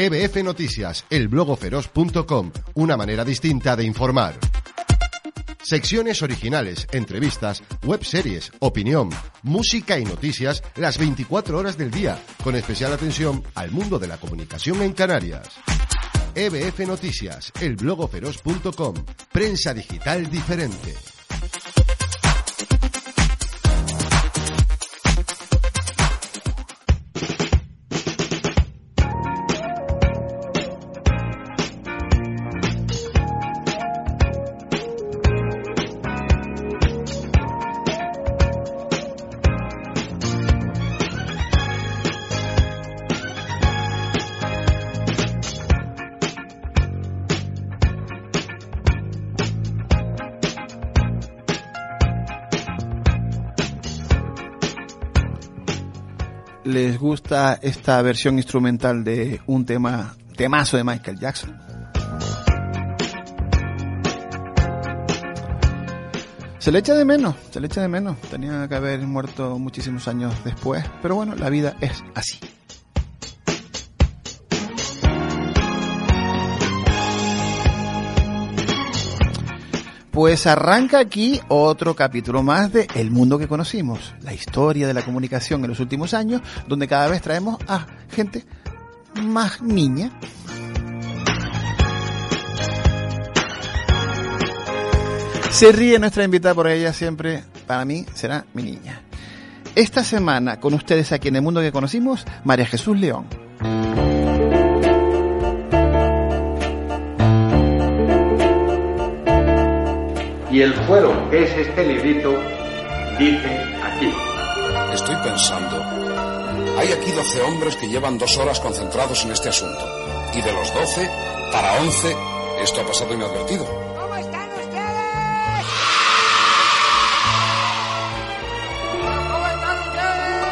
EBF Noticias, elblogoferos.com, una manera distinta de informar. Secciones originales, entrevistas, webseries, opinión, música y noticias las 24 horas del día, con especial atención al mundo de la comunicación en Canarias. EBF Noticias, elblogoferos.com, prensa digital diferente. Esta versión instrumental de un tema, temazo de Michael Jackson. Se le echa de menos, se le echa de menos. Tenía que haber muerto muchísimos años después, pero bueno, la vida es así. Pues arranca aquí otro capítulo más de El mundo que conocimos, la historia de la comunicación en los últimos años, donde cada vez traemos a gente más niña. Se ríe nuestra invitada por ella siempre, para mí será mi niña. Esta semana con ustedes aquí en El mundo que conocimos, María Jesús León. Y el fuero, que es este librito, dice aquí. Estoy pensando. Hay aquí 12 hombres que llevan dos horas concentrados en este asunto. Y de los 12, para 11, esto ha pasado inadvertido. ¿Cómo están ustedes? ¿Cómo están ustedes?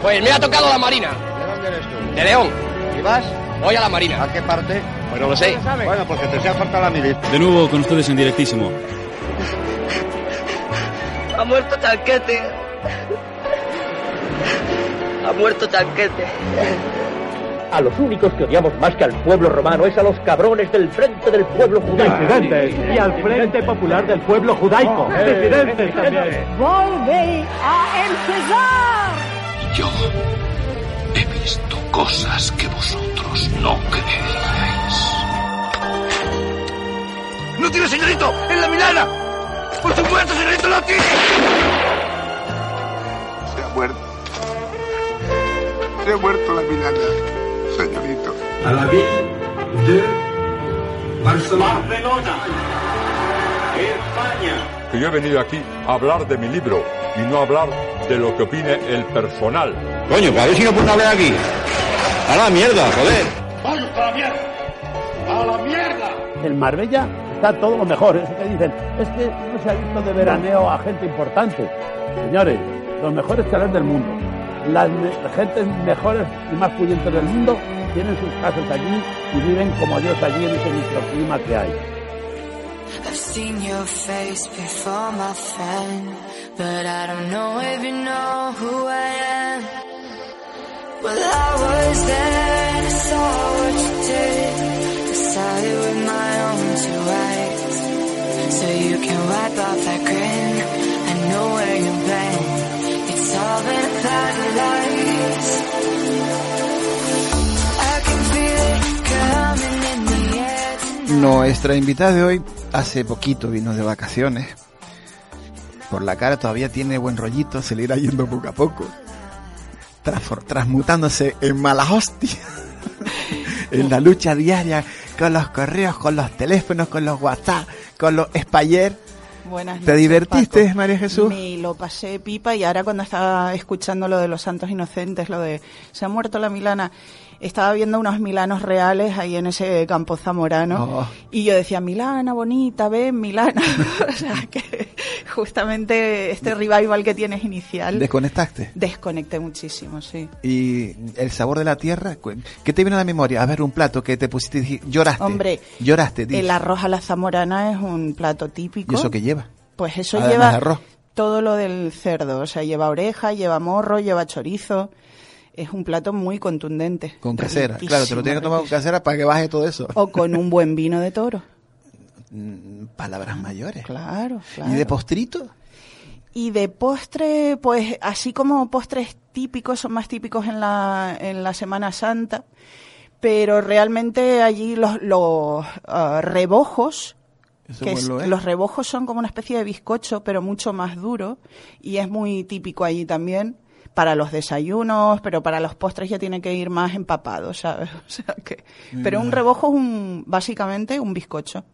Pues me ha tocado la Marina. ¿De dónde eres tú? De León. ¿Y vas? Voy a la Marina. ¿A qué parte? Pues no lo sé. Bueno, porque te sea falta la militar. De nuevo con ustedes en directísimo. Ha muerto Chanquete. Ha muerto Chanquete. A los únicos que odiamos más que al pueblo romano es a los cabrones del Frente del Pueblo Judaico. y al Frente Popular del Pueblo Judaico. Disidentes también. Volve a empezar. Yo he visto cosas que vosotros no creeríais. ¡No tiene señorito! ¡En la Milana! ¡Por supuesto, señorito, lo tiene! Se ha muerto. Se ha muerto la Milana, señorito. A la ville de Barcelona. Barcelona. España. Que yo he venido aquí a hablar de mi libro y no a hablar de lo que opine el personal. Coño, a ver si no pueden hablar aquí. A la mierda, joder. ¡Vaya a la mierda! ¡A la mierda! En Marbella está todo lo mejor. Eso que dicen, es que no se ha visto de veraneo a gente importante. Señores, los mejores chalés del mundo, las me gentes mejores y más pudientes del mundo tienen sus casas allí y viven como Dios allí en ese microclima que hay. I've seen your face before, my friend, but I don't know if you know who I am. Nuestra invitada de hoy hace poquito vino de vacaciones. Por la cara todavía tiene buen rollito, se le irá yendo poco a poco. Transmutándose en mala hostia. en la lucha diaria con los correos, con los teléfonos, con los WhatsApp, con los Spayer. Buenas ¿Te noches, divertiste, Paco. María Jesús? Me lo pasé pipa y ahora cuando estaba escuchando lo de los santos inocentes, lo de se ha muerto la Milana, estaba viendo unos milanos reales ahí en ese campo zamorano Oh. y yo decía, Milana, bonita, ven, Milana. o sea que justamente este revival que tienes inicial. ¿Desconectaste? Desconecté muchísimo, sí. Y el sabor de la tierra, ¿qué te viene a la memoria? A ver, un plato que te pusiste y lloraste. Hombre, lloraste. El arroz a la zamorana es un plato típico. ¿Y eso qué lleva? Pues eso Además lleva arroz. todo lo del cerdo. O sea, lleva oreja, lleva morro, lleva chorizo. Es un plato muy contundente. Con casera. Riquísimo, Claro, te lo tienes que tomar con casera para que baje todo eso. O con un buen vino de toro. Mm, Palabras mayores. Claro, claro. ¿Y de postrito? Y de postre, pues así como postres típicos, son más típicos en la, en la Semana Santa, pero realmente allí los, los ah, rebojos, que es. los rebojos son como una especie de bizcocho, pero mucho más duro, y es muy típico allí también para los desayunos, pero para los postres ya tiene que ir más empapado, ¿sabes? O sea que, pero un Mm. rebojo es un, básicamente un bizcocho,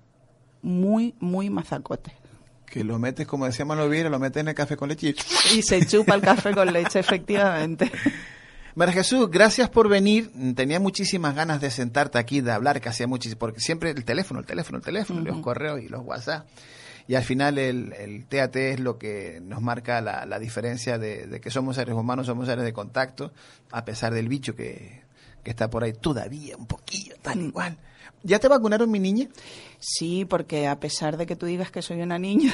muy, muy mazacote. Que lo metes, como decía Manuel Vieira, lo metes en el café con leche. y- Y se chupa el café con leche, efectivamente. María Jesús, gracias por venir. Tenía muchísimas ganas de sentarte aquí, de hablar, que hacía muchísimo, porque siempre el teléfono, el teléfono, el teléfono, los correos y los WhatsApp. Y al final el, el TAT es lo que nos marca la, la diferencia de, de que somos seres humanos, somos seres de contacto, a pesar del bicho que, que está por ahí todavía un poquillo, tal igual. ¿Ya te vacunaron, mi niña? Sí, porque a pesar de que tú digas que soy una niña,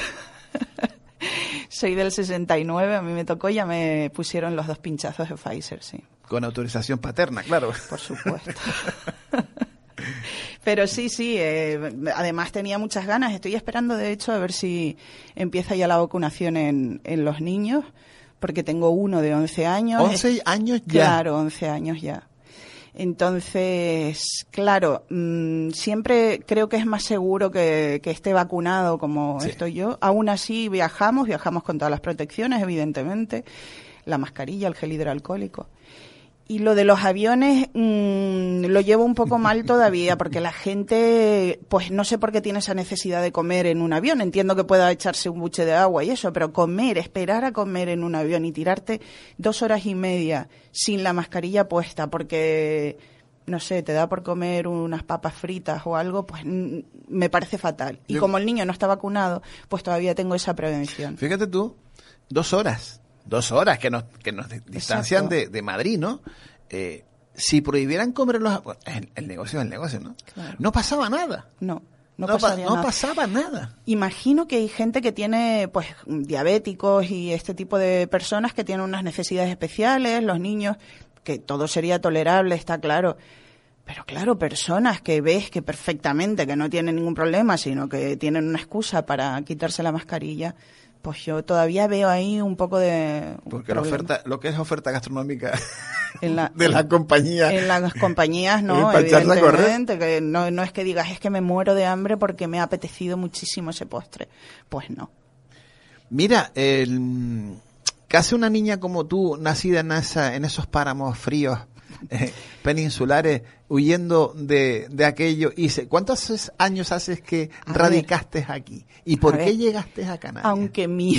soy del 69, a mí me tocó ya me pusieron los dos pinchazos de Pfizer, sí, Con autorización paterna, claro. por supuesto. Pero sí, sí, eh, además tenía muchas ganas. Estoy esperando, de hecho, a ver si empieza ya la vacunación en, en los niños, porque tengo uno de 11 años. 11 años ya. Claro, 11 años ya. Entonces, claro, mm, siempre creo que es más seguro que, que esté vacunado como Sí. estoy yo. Aún así, viajamos, viajamos con todas las protecciones, evidentemente, la mascarilla, el gel hidroalcohólico. Y lo de los aviones mm, lo llevo un poco mal todavía, porque la gente, pues no sé por qué tiene esa necesidad de comer en un avión. Entiendo que pueda echarse un buche de agua y eso, pero comer, esperar a comer en un avión y tirarte dos horas y media sin la mascarilla puesta, porque no sé, te da por comer unas papas fritas o algo, pues mm, me parece fatal. Y Yo- como el niño no está vacunado, pues todavía tengo esa prevención. Fíjate tú, dos horas, dos horas que nos, que nos distancian de, de Madrid, ¿no? Eh, si prohibieran comer los... El, el negocio es el negocio, ¿no? Claro. No pasaba nada. No, no, pa- pasaría no nada. pasaba nada. Imagino que hay gente que tiene, pues, diabéticos y este tipo de personas que tienen unas necesidades especiales, los niños, que todo sería tolerable, está claro. Pero claro, personas que ves que perfectamente, que no tienen ningún problema, sino que tienen una excusa para quitarse la mascarilla, pues yo todavía veo ahí un poco de... un Porque la oferta, lo que es oferta gastronómica En la- de la compañía. En las compañías no, evidentemente, que no, no es que digas es que me muero de hambre porque me ha apetecido muchísimo ese postre. Pues no. Mira, el, casi una niña como tú, nacida en, esa, en esos páramos fríos eh, peninsulares, huyendo de, de aquello, y se- ¿cuántos años haces que A radicaste aquí? ¿Y por qué ver. llegaste a Canarias? Aunque mi,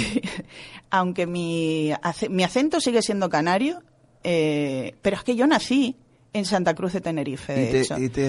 aunque mi, mi acento sigue siendo canario, eh, pero es que yo nací en Santa Cruz de Tenerife, de ¿Y te, hecho. y te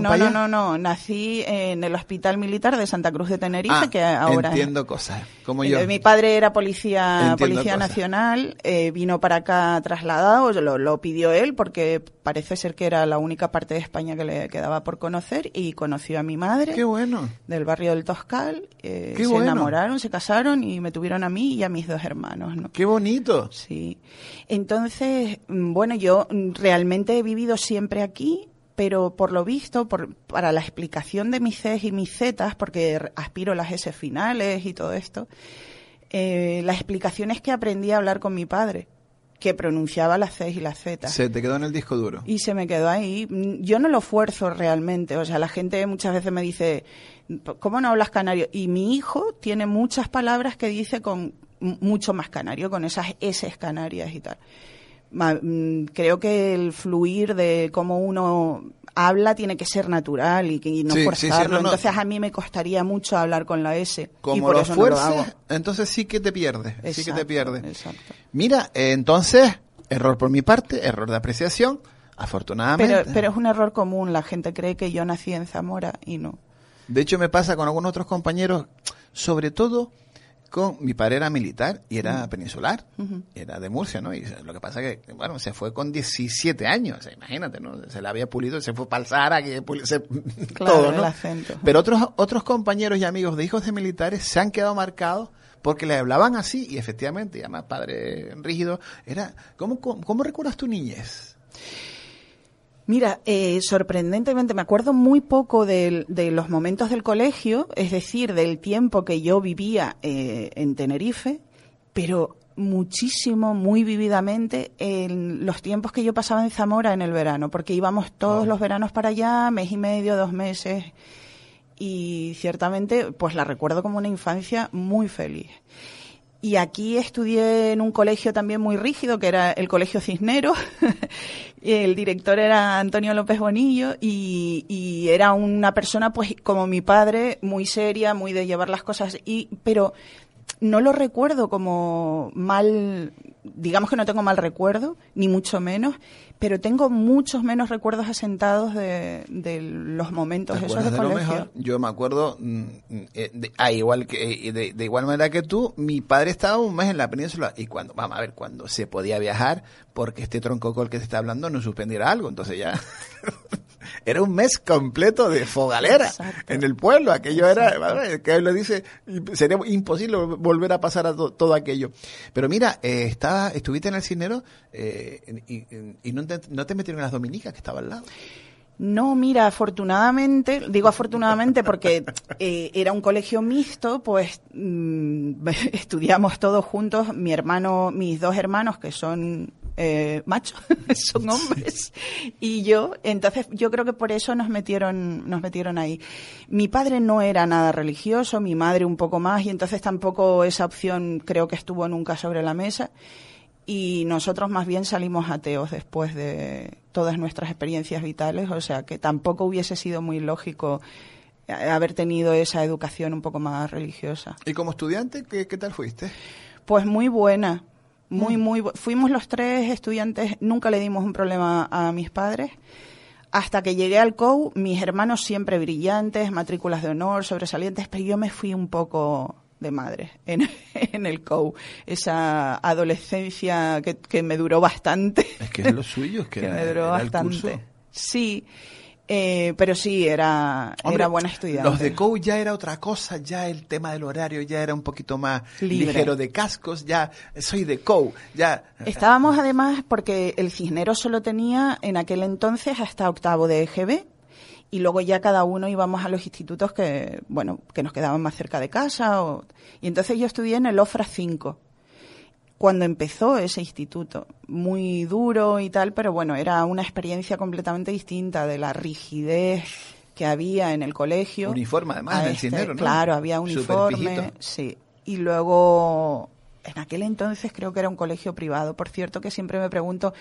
no, para no, allá? no, no, nací en el Hospital Militar de Santa Cruz de Tenerife, Ah, que ahora entiendo cosas, como Eh, yo. Mi padre era policía, Entiendo policía cosas. nacional, eh, vino para acá trasladado, lo, lo pidió él porque parece ser que era la única parte de España que le quedaba por conocer y conoció a mi madre Qué bueno. del barrio del Toscal, eh, Qué se bueno. enamoraron, se casaron y me tuvieron a mí y a mis dos hermanos, ¿no? Qué bonito. Sí. Entonces, mm, bueno, yo mm, realmente he vivido siempre aquí, pero por lo visto, por, para la explicación de mis Cs y mis Zs, porque aspiro las S finales y todo esto, eh, la explicación es que aprendí a hablar con mi padre, que pronunciaba las Cs y las Z. Se te quedó en el disco duro. Y se me quedó ahí. Yo no lo fuerzo realmente. O sea, la gente muchas veces me dice, ¿cómo no hablas canario? Y mi hijo tiene muchas palabras que dice con mucho más canario, con esas S canarias y tal. Mm, Creo que el fluir de cómo uno habla tiene que ser natural y, que, y no Sí, sí, sí, forzarlo. no, no. Entonces a mí me costaría mucho hablar con la S. y Como por lo eso no lo hago. fuerces, entonces sí que te pierdes. sí que te pierdes. exacto. Mira, eh, entonces, error por mi parte, error de apreciación, afortunadamente. Pero, pero es un error común. La gente cree que yo nací en Zamora y no. De hecho, me pasa con algunos otros compañeros, sobre todo mi padre era militar y era peninsular, Ujú. era de Murcia, ¿no? Y lo que pasa que, bueno, se fue con 17 años, o sea, imagínate, ¿no? Se le había pulido, se fue para el Sahara, que se- Claro, todo, ¿no? Pero otros, otros compañeros y amigos de hijos de militares se han quedado marcados porque le hablaban así y efectivamente, y además padre rígido, era, ¿cómo, cómo, cómo recuerdas tu niñez? Mira, eh, sorprendentemente me acuerdo muy poco de, de, los momentos del colegio, es decir, del tiempo que yo vivía eh, en Tenerife, pero muchísimo, muy vividamente, en los tiempos que yo pasaba en Zamora en el verano, porque íbamos todos los veranos para allá, mes y medio, dos meses, y ciertamente pues la recuerdo como una infancia muy feliz. Y aquí estudié en un colegio también muy rígido, que era el Colegio Cisneros. el director era Antonio López Bonillo y, y, era una persona, pues, como mi padre, muy seria, muy de llevar las cosas. Y, pero no lo recuerdo como mal, digamos que no tengo mal recuerdo, ni mucho menos, pero tengo muchos menos recuerdos asentados de, de los momentos esos de, de colegio. Mejor? Yo me acuerdo, mm, eh, de, ah, igual que eh, de, de, igual manera que tú, mi padre estaba un mes en la península y cuando, vamos a ver, cuando se podía viajar, porque este tronco con el que se está hablando no suspendiera algo, entonces ya era un mes completo de fogalera Exacto. en el pueblo. Aquello Exacto. era, que lo dice, sería imposible volver a pasar a to, todo aquello. Pero mira, eh, estaba, estuviste en el cinero eh, y, y, no, te, no te metieron en las dominicas que estaba al lado. No, mira, afortunadamente, digo afortunadamente porque eh, era un colegio mixto, pues mmm, estudiamos todos juntos, mi hermano, mis dos hermanos que son eh, machos, son hombres, y yo, entonces yo creo que por eso nos metieron, nos metieron ahí. Mi padre no era nada religioso, mi madre un poco más, y entonces tampoco esa opción creo que estuvo nunca sobre la mesa y nosotros más bien salimos ateos después de todas nuestras experiencias vitales, o sea que tampoco hubiese sido muy lógico haber tenido esa educación un poco más religiosa. ¿Y como estudiante qué, qué tal fuiste? Pues muy buena, muy, mm. muy. Fuimos los tres estudiantes, nunca le dimos un problema a mis padres. Hasta que llegué al COU, mis hermanos siempre brillantes, matrículas de honor, sobresalientes, pero yo me fui un poco de madre en, en el COU. Esa adolescencia que, que, me duró bastante. Es que es lo suyo, es que, que era, me duró era bastante. Sí. Eh, pero sí, era, Hombre, era buena estudiante. Los de COU ya era otra cosa, ya el tema del horario ya era un poquito más Libre. ligero de cascos, ya soy de COU, ya. Estábamos además porque el Cisnero solo tenía en aquel entonces hasta octavo de EGB, y luego ya cada uno íbamos a los institutos que, bueno, que nos quedaban más cerca de casa. O... Y entonces yo estudié en el OFRA 5, cuando empezó ese instituto. Muy duro y tal, pero bueno, era una experiencia completamente distinta de la rigidez que había en el colegio. Uniforme además, en este, ¿no? Claro, había uniforme, sí. Y luego, en aquel entonces creo que era un colegio privado. Por cierto, que siempre me pregunto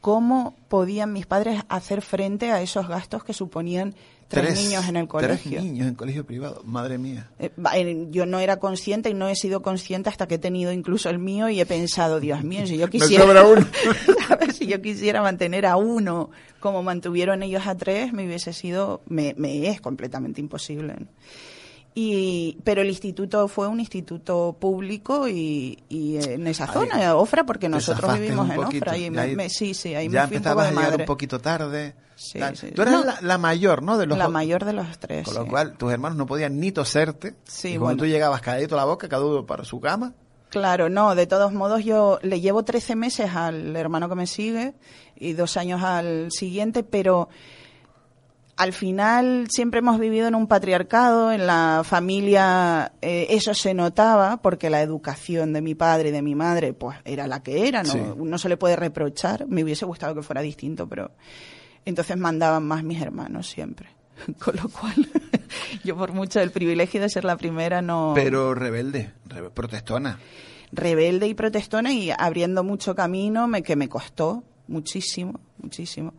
cómo podían mis padres hacer frente a esos gastos que suponían tres, tres niños en el colegio. Tres niños en colegio privado, madre mía. Eh, yo no era consciente y no he sido consciente hasta que he tenido incluso el mío y he pensado, Dios mío, si yo quisiera, Me uno. si yo quisiera mantener a uno como mantuvieron ellos a tres, me hubiese sido, me, me es completamente imposible. ¿no? Y, pero el instituto fue un instituto público y, y en esa zona, ahí, Ofra, porque nosotros vivimos en Ofra. Y me, ahí, me, sí, sí, ahí ya me fui un poco de a llegar madre. un poquito tarde. Sí, sí. Tú eras No. la, la mayor, ¿no? De los La mayor de los tres. Con lo sí. cual, tus hermanos no podían ni toserte. Sí, y cuando bueno. tú llegabas calladito a la boca, cada uno para su cama. Claro, no, de todos modos yo le llevo 13 meses al hermano que me sigue y dos años al siguiente, pero al final siempre hemos vivido en un patriarcado, en la familia eh, eso se notaba porque la educación de mi padre y de mi madre pues era la que era, no, Sí. no se le puede reprochar, me hubiese gustado que fuera distinto, pero entonces mandaban más mis hermanos siempre. Con lo cual, yo por mucho el privilegio de ser la primera no... Pero rebelde, rebe- protestona. rebelde y protestona y abriendo mucho camino me, que me costó muchísimo, muchísimo.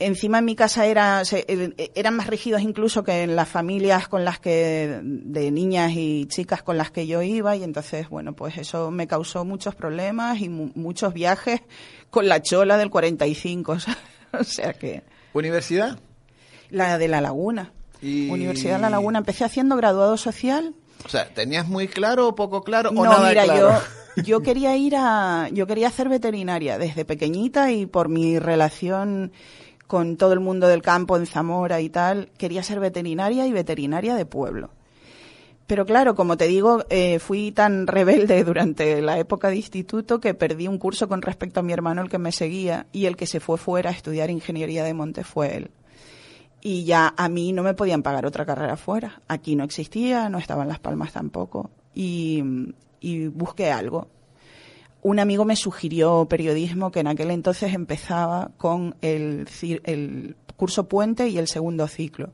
Encima en mi casa era, se- eh, eran más rígidos incluso que en las familias con las que, de niñas y chicas con las que yo iba y entonces, bueno, pues eso me causó muchos problemas y mu- muchos viajes con la chola del 45, ¿sabes? o sea que... ¿Universidad? La de La Laguna. Y- Universidad de La Laguna. Empecé haciendo graduado social O sea, ¿tenías muy claro o poco claro o no, nada mira, claro? yo, yo quería ir a, yo quería hacer veterinaria desde pequeñita y por mi relación con todo el mundo del campo en Zamora y tal, quería ser veterinaria y veterinaria de pueblo. Pero claro, como te digo, eh, fui tan rebelde durante la época de instituto que perdí un curso con respecto a mi hermano, el que me seguía, y el que se fue fuera a estudiar ingeniería de monte fue él. Y ya a mí no me podían pagar otra carrera fuera. Aquí no existía, no estaba en Las Palmas tampoco. Y, y busqué algo. Un amigo me sugirió periodismo que en aquel entonces empezaba con el, el curso puente y el segundo ciclo.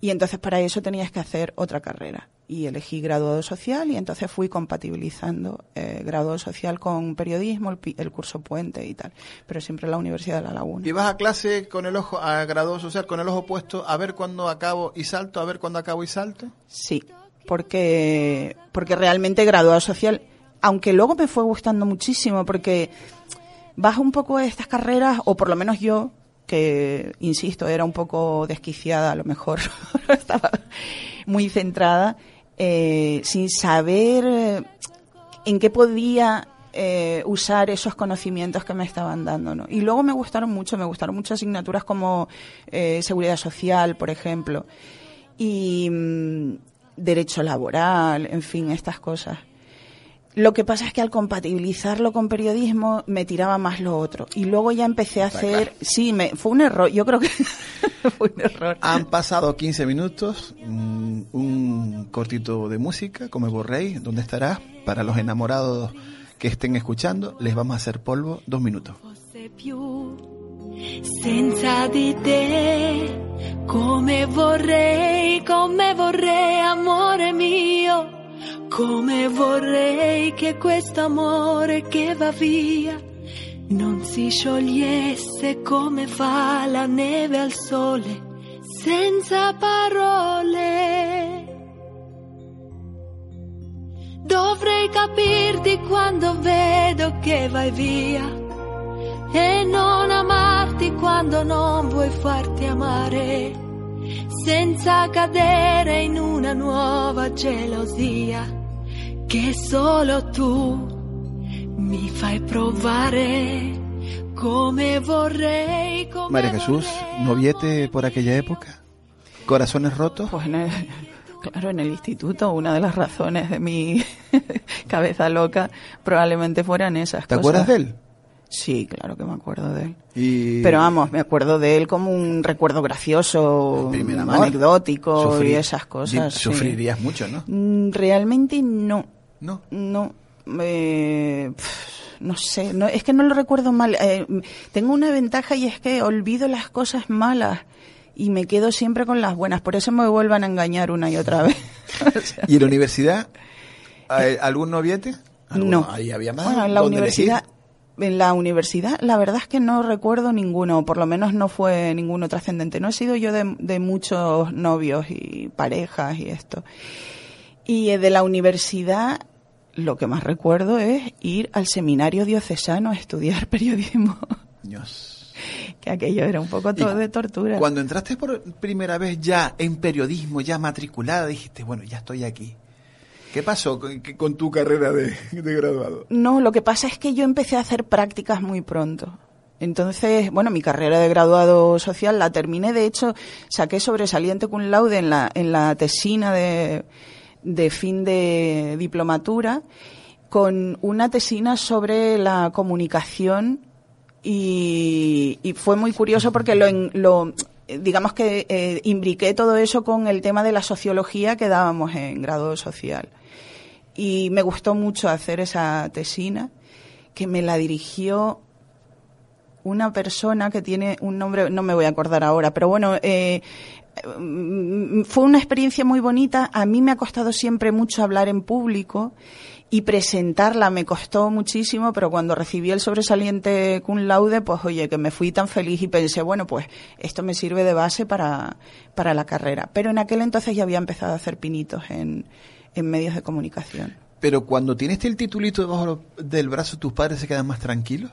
Y entonces para eso tenías que hacer otra carrera. Y elegí graduado social y entonces fui compatibilizando eh, graduado social con periodismo, el, el curso puente y tal. Pero siempre en la Universidad de La Laguna. Y vas a clase con el ojo, a graduado social, con el ojo puesto, a ver cuándo acabo y salto, a ver cuándo acabo y salto. Sí, porque, porque realmente graduado social, aunque luego me fue gustando muchísimo, porque vas un poco a estas carreras, o por lo menos yo, que insisto, era un poco desquiciada a lo mejor, estaba muy centrada, eh, sin saber eh, en qué podía eh, usar esos conocimientos que me estaban dando, ¿no? Y luego me gustaron mucho, me gustaron mucho asignaturas como eh, seguridad social, por ejemplo, y mm, derecho laboral, en fin, estas cosas. Lo que pasa es que al compatibilizarlo con periodismo me tiraba más lo otro. Y luego ya empecé a hacer... Sí, me, fue un error. Yo creo que fue un error. Han pasado 15 minutos, mm, un cortito de música, como Borrey, ¿dónde estarás? Para los enamorados que estén escuchando, les vamos a hacer polvo dos minutos. senza di te come vorrei come vorrei amore mio come vorrei che questo amore che va via non si sciogliesse come fa la neve al sole senza parole. Dovrei capirti quando vedo che vai via e non amarti quando non vuoi farti amare, senza cadere in una nuova gelosia che solo tu mi fai provare come vorrei. Come María Jesús, ¿noviete por aquella época? ¿Corazones rotos? Pues en el- claro, en el instituto una de las razones de mi cabeza loca probablemente fueran esas ¿Te cosas. acuerdas de él? Sí, claro que me acuerdo de él. Y... Pero vamos, me acuerdo de él como un recuerdo gracioso, anecdótico Sufrí- y esas cosas. sí. Sufrirías mucho, ¿no? Mm, Realmente no. No. No. Eh, no sé, no, es que no lo recuerdo mal. Eh, tengo una ventaja y es que olvido las cosas malas y me quedo siempre con las buenas. Por eso me vuelvan a engañar una y otra vez. ¿Y en la universidad? ¿Hay ¿Algún noviete? ¿Algún- No. Ahí había más. Bueno, en la ¿Dónde universidad, elegir? En la universidad, la verdad es que no recuerdo ninguno, por lo menos no fue ninguno trascendente. No he sido yo de, de muchos novios y parejas y esto. Y de la universidad, lo que más recuerdo es ir al seminario diocesano a estudiar periodismo, Dios. que aquello era un poco todo de tortura. Cuando entraste por primera vez ya en periodismo, ya matriculada, dijiste, bueno, ya estoy aquí. ¿Qué pasó con, tu carrera de, graduado? No, lo que pasa es que yo empecé a hacer prácticas muy pronto. Entonces, bueno, mi carrera de graduado social la terminé. De hecho, saqué sobresaliente cum laude en la, en la tesina de, de fin de diplomatura con una tesina sobre la comunicación y, fue muy curioso porque lo, lo digamos que eh, imbriqué todo eso con el tema de la sociología que dábamos en grado social. Y me gustó mucho hacer esa tesina, que me la dirigió una persona que tiene un nombre, no me voy a acordar ahora, pero bueno, eh, fue una experiencia muy bonita. A mí me ha costado siempre mucho hablar en público y presentarla me costó muchísimo, pero cuando recibí el sobresaliente cum laude, pues oye, que me fui tan feliz y pensé, bueno, pues esto me sirve de base para, para la carrera. Pero en aquel entonces ya había empezado a hacer pinitos en, en medios de comunicación. Pero cuando tienes el titulito debajo del brazo, ¿tus padres se quedan más tranquilos?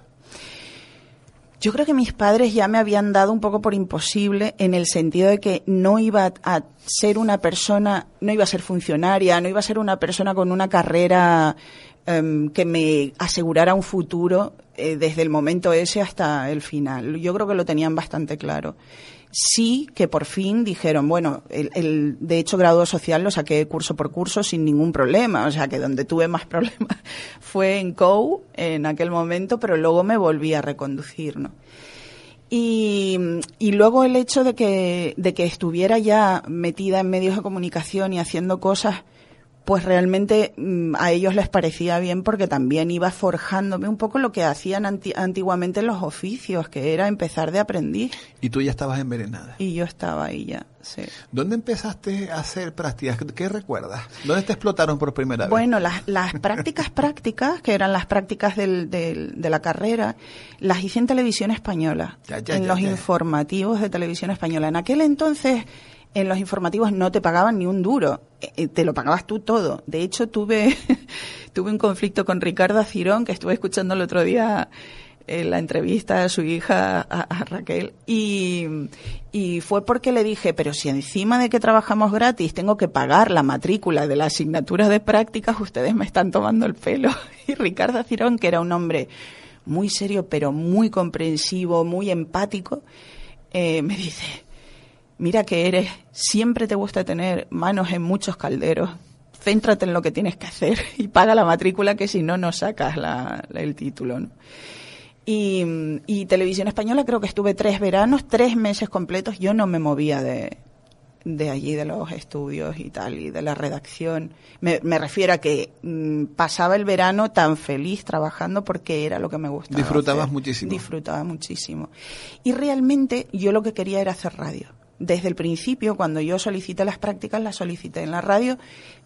Yo creo que mis padres ya me habían dado un poco por imposible en el sentido de que no iba a ser una persona, no iba a ser funcionaria, no iba a ser una persona con una carrera em, que me asegurara un futuro eh, desde el momento ese hasta el final. Yo creo que lo tenían bastante claro. Sí que por fin dijeron, bueno, el, el de hecho grado social lo saqué curso por curso sin ningún problema, o sea que donde tuve más problemas fue en COU en aquel momento, pero luego me volví a reconducir, ¿no? Y, y, luego el hecho de que, de que estuviera ya metida en medios de comunicación y haciendo cosas pues realmente mm, a ellos les parecía bien porque también iba forjándome un poco lo que hacían anti antiguamente los oficios, que era empezar de aprendiz. Y tú ya estabas envenenada. Y yo estaba ahí ya, sí. ¿Dónde empezaste a hacer prácticas? ¿Qué recuerdas? ¿Dónde te explotaron por primera vez? Bueno, las, las prácticas prácticas, que eran las prácticas del, del, de la carrera, las hice en televisión española, ya, ya, en ya, los informativos de televisión española. En aquel entonces en los informativos no te pagaban ni un duro, eh, te lo pagabas tú todo. De hecho, tuve, tuve un conflicto con Ricardo Cirón, que estuve escuchando el otro día eh, la entrevista a su hija, a, a Raquel, y, y, fue porque le dije, pero si encima de que trabajamos gratis tengo que pagar la matrícula de la asignatura de prácticas, ustedes me están tomando el pelo. Y Ricardo Cirón, que era un hombre muy serio, pero muy comprensivo, muy empático, eh, me dice, mira que eres, siempre te gusta tener manos en muchos calderos, céntrate en lo que tienes que hacer y paga la matrícula que si no, no sacas la, la, el título. ¿no? Y, y, Televisión Española creo que estuve tres veranos, tres meses completos, yo no me movía de, de allí, de los estudios y tal, y de la redacción. Me, me refiero a que mmm, pasaba el verano tan feliz trabajando porque era lo que me gustaba. Disfrutabas hacer. muchísimo. Disfrutaba muchísimo. Y realmente yo lo que quería era hacer radio desde el principio, cuando yo solicité las prácticas, las solicité en la radio,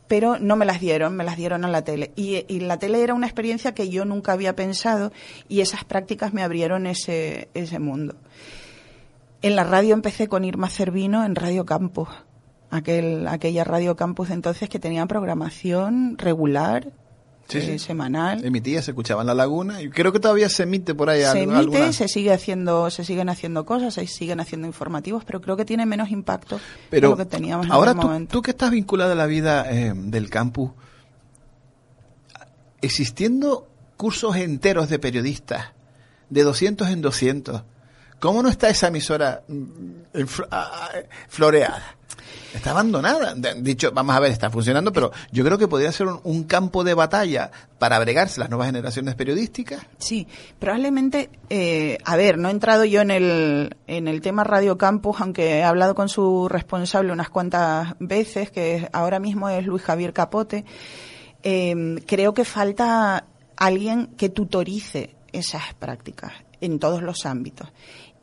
pero no me las dieron, me las dieron a la tele. Y, y, la tele era una experiencia que yo nunca había pensado y esas prácticas me abrieron ese, ese mundo. En la radio empecé con Irma Cervino en Radio Campus, aquel, aquella Radio Campus de entonces que tenía programación regular, Sí, eh, sí. semanal. Emitía, se escuchaba en la laguna y creo que todavía se emite por ahí se alguna. emite, se sigue haciendo, se siguen haciendo cosas, se siguen haciendo informativos, pero creo que tiene menos impacto pero de lo que teníamos ahora en tú, momento. tú que estás vinculada a la vida eh, del campus, existiendo cursos enteros de periodistas, de 200 en 200, ¿cómo no está esa emisora mm, floreada? Está abandonada. Dicho, vamos a ver, está funcionando, pero yo creo que podría ser un, un, campo de batalla para bregarse las nuevas generaciones periodísticas. Sí, probablemente, eh, a ver, no he entrado yo en el, en el tema Radio Campus, aunque he hablado con su responsable unas cuantas veces, que ahora mismo es Luis Javier Capote. Eh, creo que falta alguien que tutorice esas prácticas en todos los ámbitos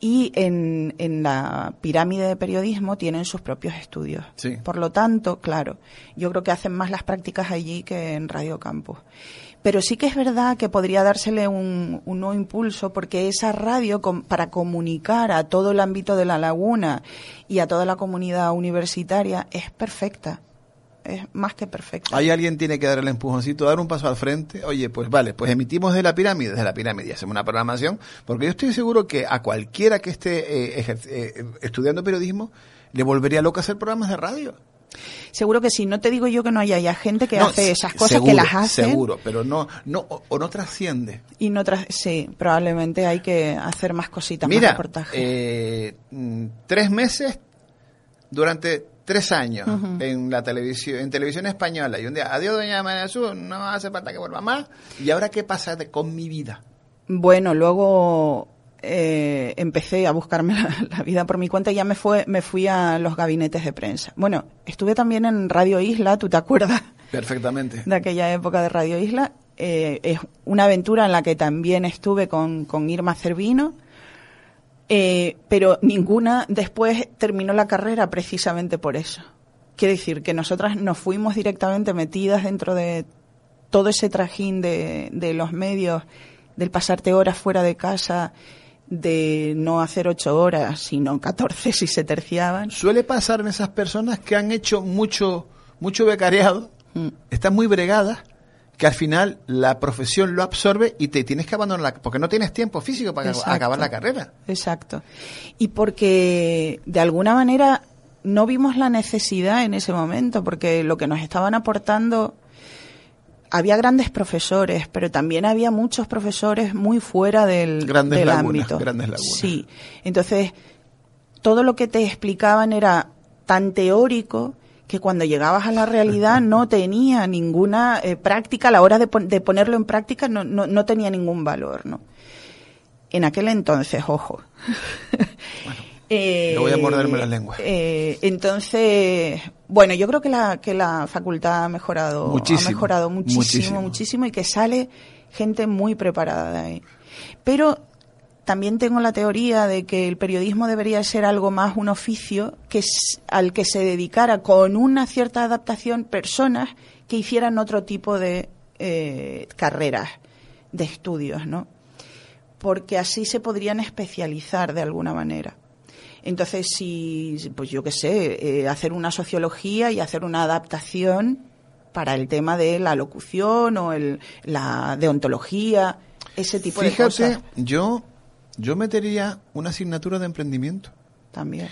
y en, en, la pirámide de periodismo tienen sus propios estudios. Sí. Por lo tanto, claro, yo creo que hacen más las prácticas allí que en Radio Campus. Pero sí que es verdad que podría dársele un, un nuevo impulso porque esa radio com, para comunicar a todo el ámbito de la laguna y a toda la comunidad universitaria es perfecta es más que perfecto. Ahí alguien tiene que dar el empujoncito, dar un paso al frente. Oye, pues vale, pues emitimos de la pirámide, de la pirámide y hacemos una programación, porque yo estoy seguro que a cualquiera que esté eh, eh, estudiando periodismo le volvería loco hacer programas de radio. Seguro que sí, no te digo yo que no haya ya gente que no, hace esas cosas seguro, que las hace. Seguro, pero no, no, o, o no trasciende. Y no tras, sí, probablemente hay que hacer más cositas, Mira, más reportajes. Eh, tres meses durante tres años uh -huh. en la televisión, en televisión española, y un día, adiós doña María Jesús, no hace falta que vuelva más, y ahora qué pasa de, con mi vida. Bueno, luego eh, empecé a buscarme la, la, vida por mi cuenta y ya me fue, me fui a los gabinetes de prensa. Bueno, estuve también en Radio Isla, ¿tú te acuerdas? Perfectamente. De aquella época de Radio Isla. Eh, es una aventura en la que también estuve con, con Irma Cervino, eh, pero ninguna después terminó la carrera precisamente por eso. Quiere decir que nosotras nos fuimos directamente metidas dentro de todo ese trajín de, de los medios, del pasarte horas fuera de casa, de no hacer ocho horas, sino catorce si se terciaban. Suele pasar en esas personas que han hecho mucho, mucho becariado, mm. están muy bregadas, que al final la profesión lo absorbe y te tienes que abandonar la, porque no tienes tiempo físico para Exacto. acabar la carrera. Exacto. Y porque de alguna manera no vimos la necesidad en ese momento, porque lo que nos estaban aportando había grandes profesores, pero también había muchos profesores muy fuera del, Grandes del lagunas, ámbito. grandes lagunas. Sí. Entonces, todo lo que te explicaban era tan teórico que cuando llegabas a la realidad no tenía ninguna eh, práctica, a la hora de, pon- de ponerlo en práctica no, no, no tenía ningún valor, ¿no? En aquel entonces, ojo. Eh, No voy a morderme la lengua. eh, entonces, bueno, yo creo que la, que la facultad ha mejorado, Muchísimo, ha mejorado muchísimo, muchísimo. muchísimo, y que sale gente muy preparada de ahí. Pero también tengo la teoría de que el periodismo debería ser algo más un oficio que al que se dedicara con una cierta adaptación personas que hicieran otro tipo de eh, carreras, de estudios, ¿no? Porque así se podrían especializar de alguna manera. Entonces, si, pues yo qué sé, eh, hacer una sociología y hacer una adaptación para el tema de la locución o el, la deontología, ese tipo de Fíjate, cosas yo, yo metería una asignatura de emprendimiento. también.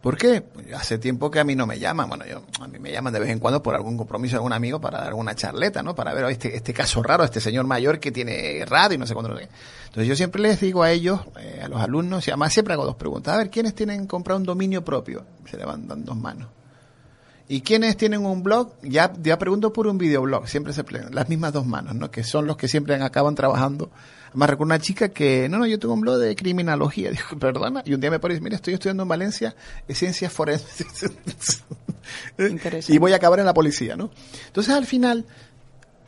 ¿Por qué? Hace tiempo que a mí no me llaman. Bueno, yo, a mí me llaman de vez en cuando por algún compromiso de algún amigo para dar alguna charleta, ¿no? Para ver este, este caso raro, este señor mayor que tiene radio y no sé cuándo. Entonces yo siempre les digo a ellos, eh, a los alumnos, y además siempre hago dos preguntas. A ver, ¿quiénes tienen comprado un dominio propio? Se levantan dos manos. ¿Y quiénes tienen un blog? Ya, ya pregunto por un videoblog, siempre se pelean, las mismas dos manos, ¿no? Que son los que siempre acaban trabajando. Además recuerdo una chica que, no, no, yo tengo un blog de criminología, dijo, perdona, y un día me parece, mira, estoy estudiando en Valencia eh, ciencias forenses. y voy a acabar en la policía, ¿no? Entonces al final,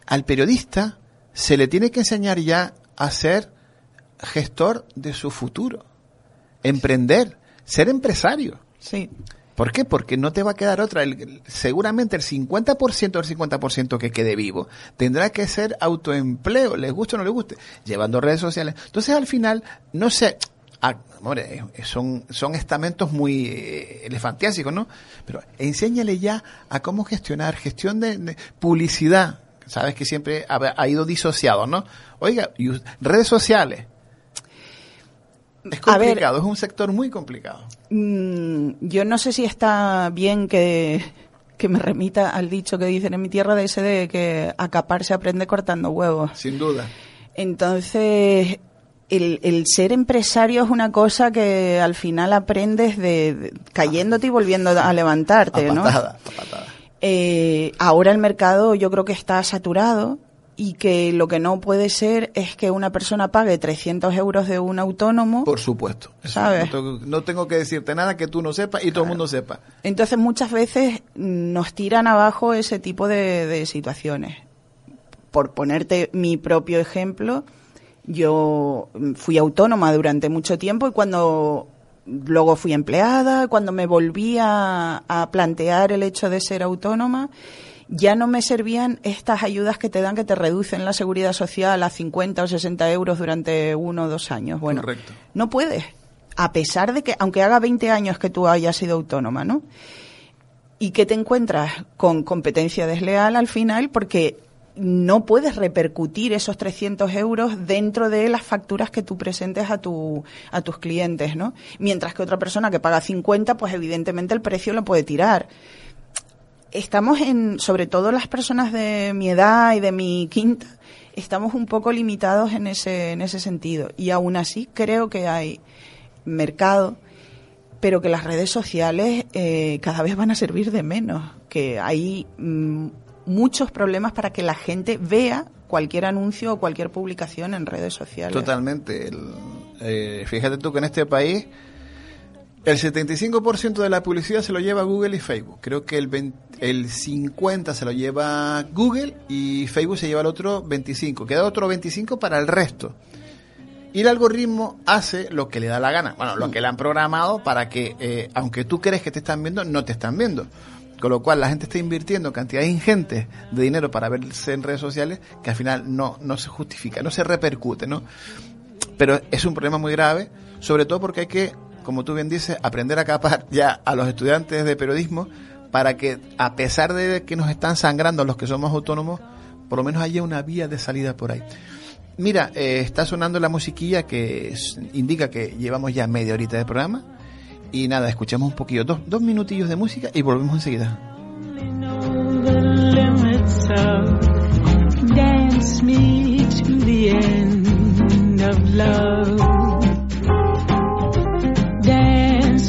al periodista se le tiene que enseñar ya a ser gestor de su futuro, emprender, ser empresario. Sí. ¿Por qué? Porque no te va a quedar otra. El- seguramente el 50% del 50% que quede vivo tendrá que ser autoempleo, les guste o no les guste, llevando redes sociales. Entonces al final, no sé, ah, hombre, eh, son, son estamentos muy eh, elefantiásicos, ¿no? Pero enséñale ya a cómo gestionar, gestión de, de publicidad. Sabes que siempre ha, ha ido disociado, ¿no? Oiga, y redes sociales. Es ver, complicado, es un sector muy complicado. Mm, yo no sé si está bien que, que me remita al dicho que dicen en mi tierra de ese de que a capar se aprende cortando huevos. Sin duda. Entonces, el, el ser empresario es una cosa que al final aprendes de, de- cayéndote y volviendo a levantarte, A ¿no? patada, a patada. Eh, ahora el mercado yo creo que está saturado y que lo que no puede ser es que una persona pague 300 euros de un autónomo. Por supuesto. ¿Sabes? No, tengo, no tengo que decirte nada que tú no sepas y todo el mundo sepa. Entonces muchas veces nos tiran abajo ese tipo de, de situaciones. Por ponerte mi propio ejemplo, yo fui autónoma durante mucho tiempo y cuando luego fui empleada, cuando me volví a, a plantear el hecho de ser autónoma, ya no me servían estas ayudas que te dan que te reducen la seguridad social a 50 o 60 euros durante uno o dos años. Bueno, Correcto. no puedes, a pesar de que, aunque haga 20 años que tú hayas sido autónoma, ¿no? Y que te encuentras con competencia desleal al final porque no puedes repercutir esos 300 euros dentro de las facturas que tú presentes a, tu, a tus clientes, ¿no? Mientras que otra persona que paga 50, pues evidentemente el precio lo puede tirar. Estamos en, sobre todo las personas de mi edad y de mi quinta, estamos un poco limitados en ese, en ese sentido. Y aún así creo que hay mercado, pero que las redes sociales eh, cada vez van a servir de menos, que hay mm, muchos problemas para que la gente vea cualquier anuncio o cualquier publicación en redes sociales. Totalmente. Eh, fíjate tú que en este país el 75% de la publicidad se lo lleva Google y Facebook. Creo que el, 20 el 50% se lo lleva Google y Facebook se lleva el otro 25%. Queda otro 25% para el resto. Y el algoritmo hace lo que le da la gana. Bueno, lo que le han programado para que, eh, aunque tú crees que te están viendo, no te están viendo. Con lo cual la gente está invirtiendo cantidades ingentes de dinero para verse en redes sociales que al final no, no se justifica, no se repercute, ¿no? Pero es un problema muy grave, sobre todo porque hay que, como tú bien dices, aprender a capar ya a los estudiantes de periodismo para que, a pesar de que nos están sangrando los que somos autónomos, por lo menos haya una vía de salida por ahí. Mira, eh, está sonando la musiquilla que indica que llevamos ya media horita de programa. Y nada, escuchamos un poquillo, dos, dos minutillos de música y volvemos enseguida. Dance me to the end of love.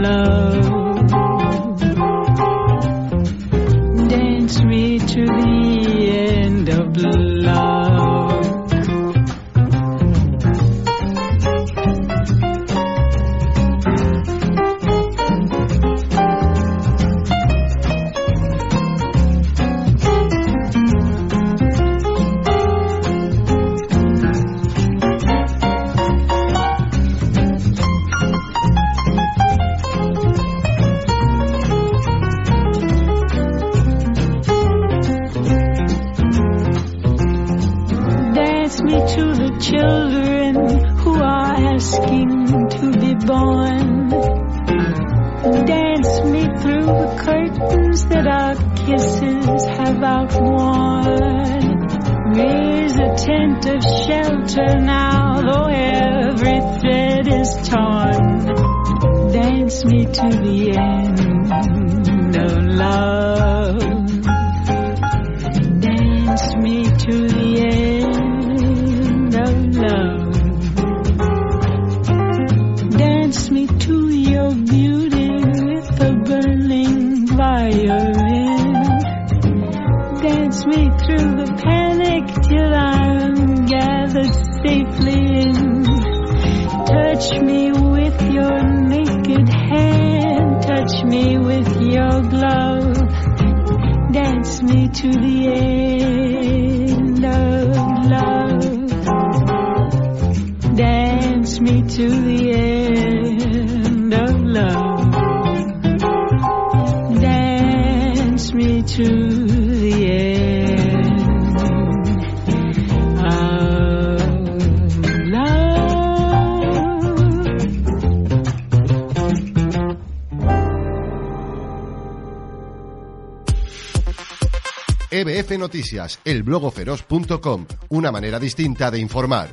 love. EBF Noticias, una manera distinta de informar.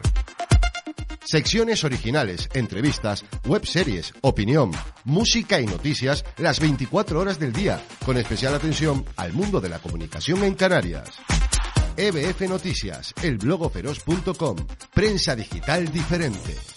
Secciones originales, entrevistas, webseries, opinión, música y noticias las 24 horas del día, con especial atención al mundo de la comunicación en Canarias. EBF Noticias, prensa digital diferente.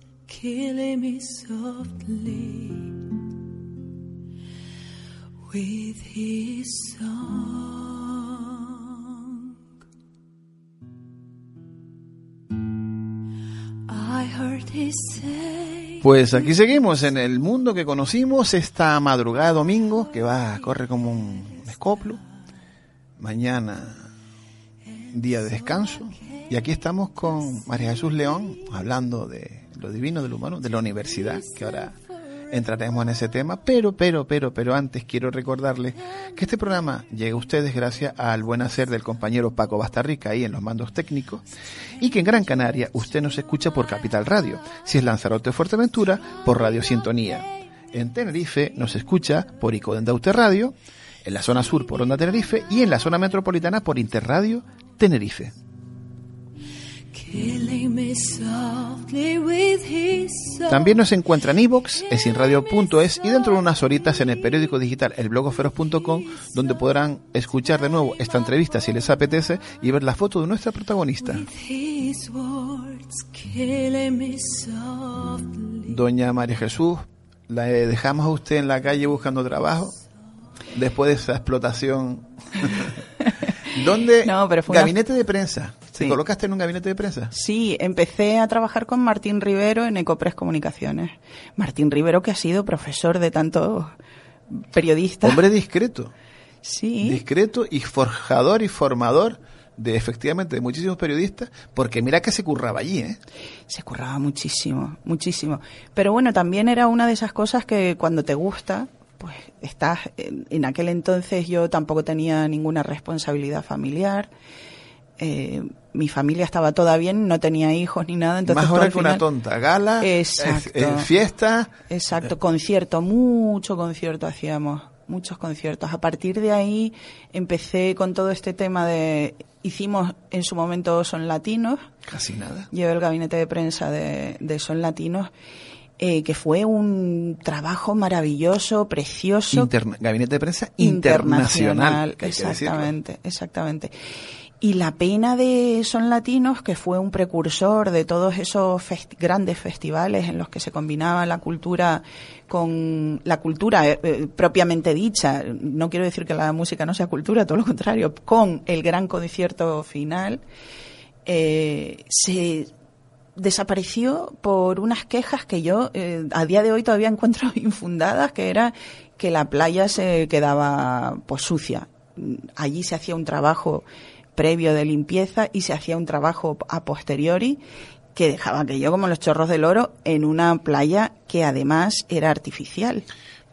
with his. Pues aquí seguimos en el mundo que conocimos esta madrugada domingo que va corre como un escoplo. Mañana día de descanso y aquí estamos con María Jesús León hablando de lo divino del humano, de la universidad, que ahora entraremos en ese tema, pero, pero, pero, pero antes quiero recordarle que este programa llega a ustedes gracias al buen hacer del compañero Paco Bastarrica ahí en los mandos técnicos y que en Gran Canaria usted nos escucha por Capital Radio, si es Lanzarote o Fuerteventura por Radio Sintonía. En Tenerife nos escucha por Icodendaute Radio, en la zona sur por Onda Tenerife y en la zona metropolitana por Interradio Tenerife. También nos encuentran en iVoox, en sinradio.es y dentro de unas horitas en el periódico digital elblogoferos.com donde podrán escuchar de nuevo esta entrevista si les apetece y ver la foto de nuestra protagonista. Doña María Jesús, la dejamos a usted en la calle buscando trabajo después de esa explotación. ¿Dónde? No, pero fue una- gabinete de prensa. ¿Te Sí. colocaste en un gabinete de prensa? Sí, empecé a trabajar con Martín Rivero en Ecopress Comunicaciones. Martín Rivero que ha sido profesor de tantos periodistas. Hombre discreto. Sí. Discreto y forjador y formador de efectivamente de muchísimos periodistas, porque mira que se curraba allí, ¿eh? Se curraba muchísimo, muchísimo. Pero bueno, también era una de esas cosas que cuando te gusta, pues estás, en, en aquel entonces yo tampoco tenía ninguna responsabilidad familiar. Eh, mi familia estaba toda bien, no tenía hijos ni nada. Entonces Más hora que una tonta. Gala, Exacto. eh, eh, fiesta. Exacto, concierto, mucho concierto hacíamos, muchos conciertos. A partir de ahí empecé con todo este tema de, hicimos en su momento Son Latinos, Casi nada. llevé el gabinete de prensa de, de Son Latinos, eh, que fue un trabajo maravilloso, precioso, Interna- gabinete de prensa internacional. decirlo. Exactamente, exactamente. Y la pena de Son Latinos, que fue un precursor de todos esos grandes festivales en los que se combinaba la cultura con la cultura eh, eh, propiamente dicha, no quiero decir que la música no sea cultura, todo lo contrario, con el gran concierto final, eh, se desapareció por unas quejas que yo eh, a día de hoy todavía encuentro infundadas, que era que la playa se quedaba pues sucia. Allí se hacía un trabajo previo de limpieza y se hacía un trabajo a posteriori que dejaba aquello como los chorros del oro en una playa que además era artificial.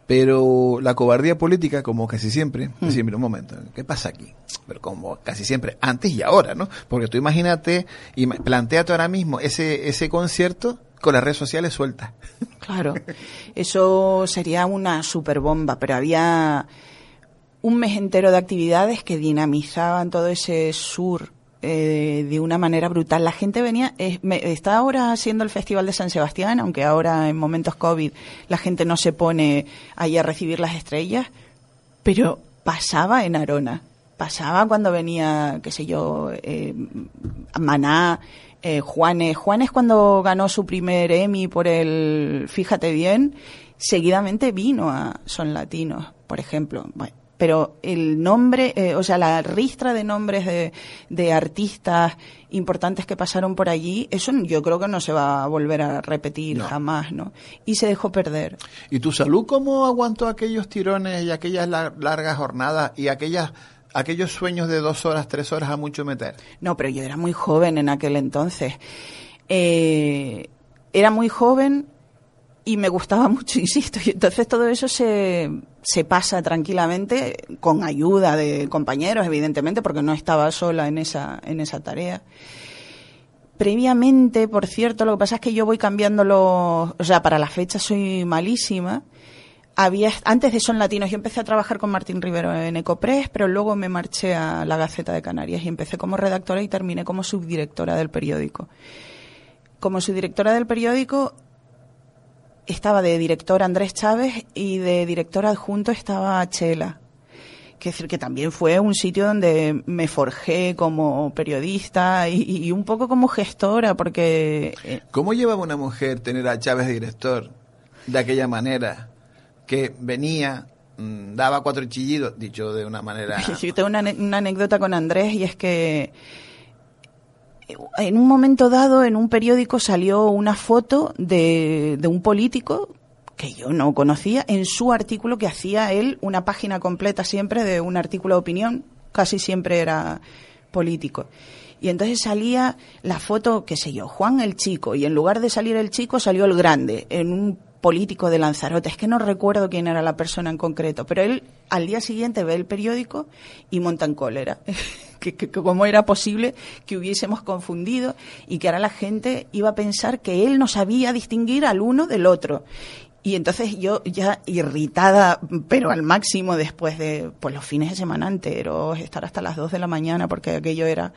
Pero la cobardía política, como casi siempre, Hmm. siempre un momento, ¿qué pasa aquí? Pero como casi siempre, antes y ahora, ¿no? Porque tú imagínate, y planteate ahora mismo ese, ese concierto con las redes sociales sueltas. Claro, eso sería una super bomba, pero había un mes entero de actividades que dinamizaban todo ese sur eh, de una manera brutal. La gente venía, está ahora haciendo el Festival de San Sebastián, aunque ahora en momentos COVID la gente no se pone ahí a recibir las estrellas, pero pasaba en Arona. Pasaba cuando venía, qué sé yo, eh, Maná, eh, Juanes. Juanes cuando ganó su primer Emmy por el Fíjate bien, seguidamente vino a Son Latinos, por ejemplo. Bueno, pero el nombre, eh, o sea, la ristra de nombres de, de artistas importantes que pasaron por allí, eso yo creo que no se va a volver a repetir jamás, ¿no? Y se dejó perder. ¿Y tu salud cómo aguantó aquellos tirones y aquellas lar- largas jornadas y aquellas aquellos sueños de dos horas, tres horas a mucho meter? No, pero yo era muy joven en aquel entonces. Eh, era muy joven y me gustaba mucho, insisto. Y entonces todo eso se, se pasa tranquilamente con ayuda de compañeros, evidentemente, porque no estaba sola en esa, en esa tarea. Previamente, por cierto, lo que pasa es que yo voy cambiando los, o sea, para la fecha soy malísima. Había, antes de Son Latinos, yo empecé a trabajar con Martín Rivero en Ecopress, pero luego me marché a la Gaceta de Canarias y empecé como redactora y terminé como subdirectora del periódico. Como subdirectora del periódico estaba de director Andrés Chávez y de director adjunto estaba Chela. Que decir que también fue un sitio donde me forjé como periodista y, y un poco como gestora, porque eh, ¿Cómo llevaba una mujer tener a Chávez de director de aquella manera? Que venía, mm, daba cuatro chillidos, dicho de una manera... Yo tengo una anécdota con Andrés y es que en un momento dado en un periódico salió una foto de, de un político que yo no conocía en su artículo que hacía él una página completa siempre de un artículo de opinión, casi siempre era político. Y entonces salía la foto, qué sé yo, Juan el chico, y en lugar de salir el chico salió el grande, en un político de Lanzarote. Es que no recuerdo quién era la persona en concreto, pero él al día siguiente ve el periódico y monta en cólera. que, que, que cómo era posible que hubiésemos confundido y que ahora la gente iba a pensar que él no sabía distinguir al uno del otro. Y entonces yo ya irritada, pero al máximo después de pues los fines de semana enteros, estar hasta las dos de la mañana porque aquello era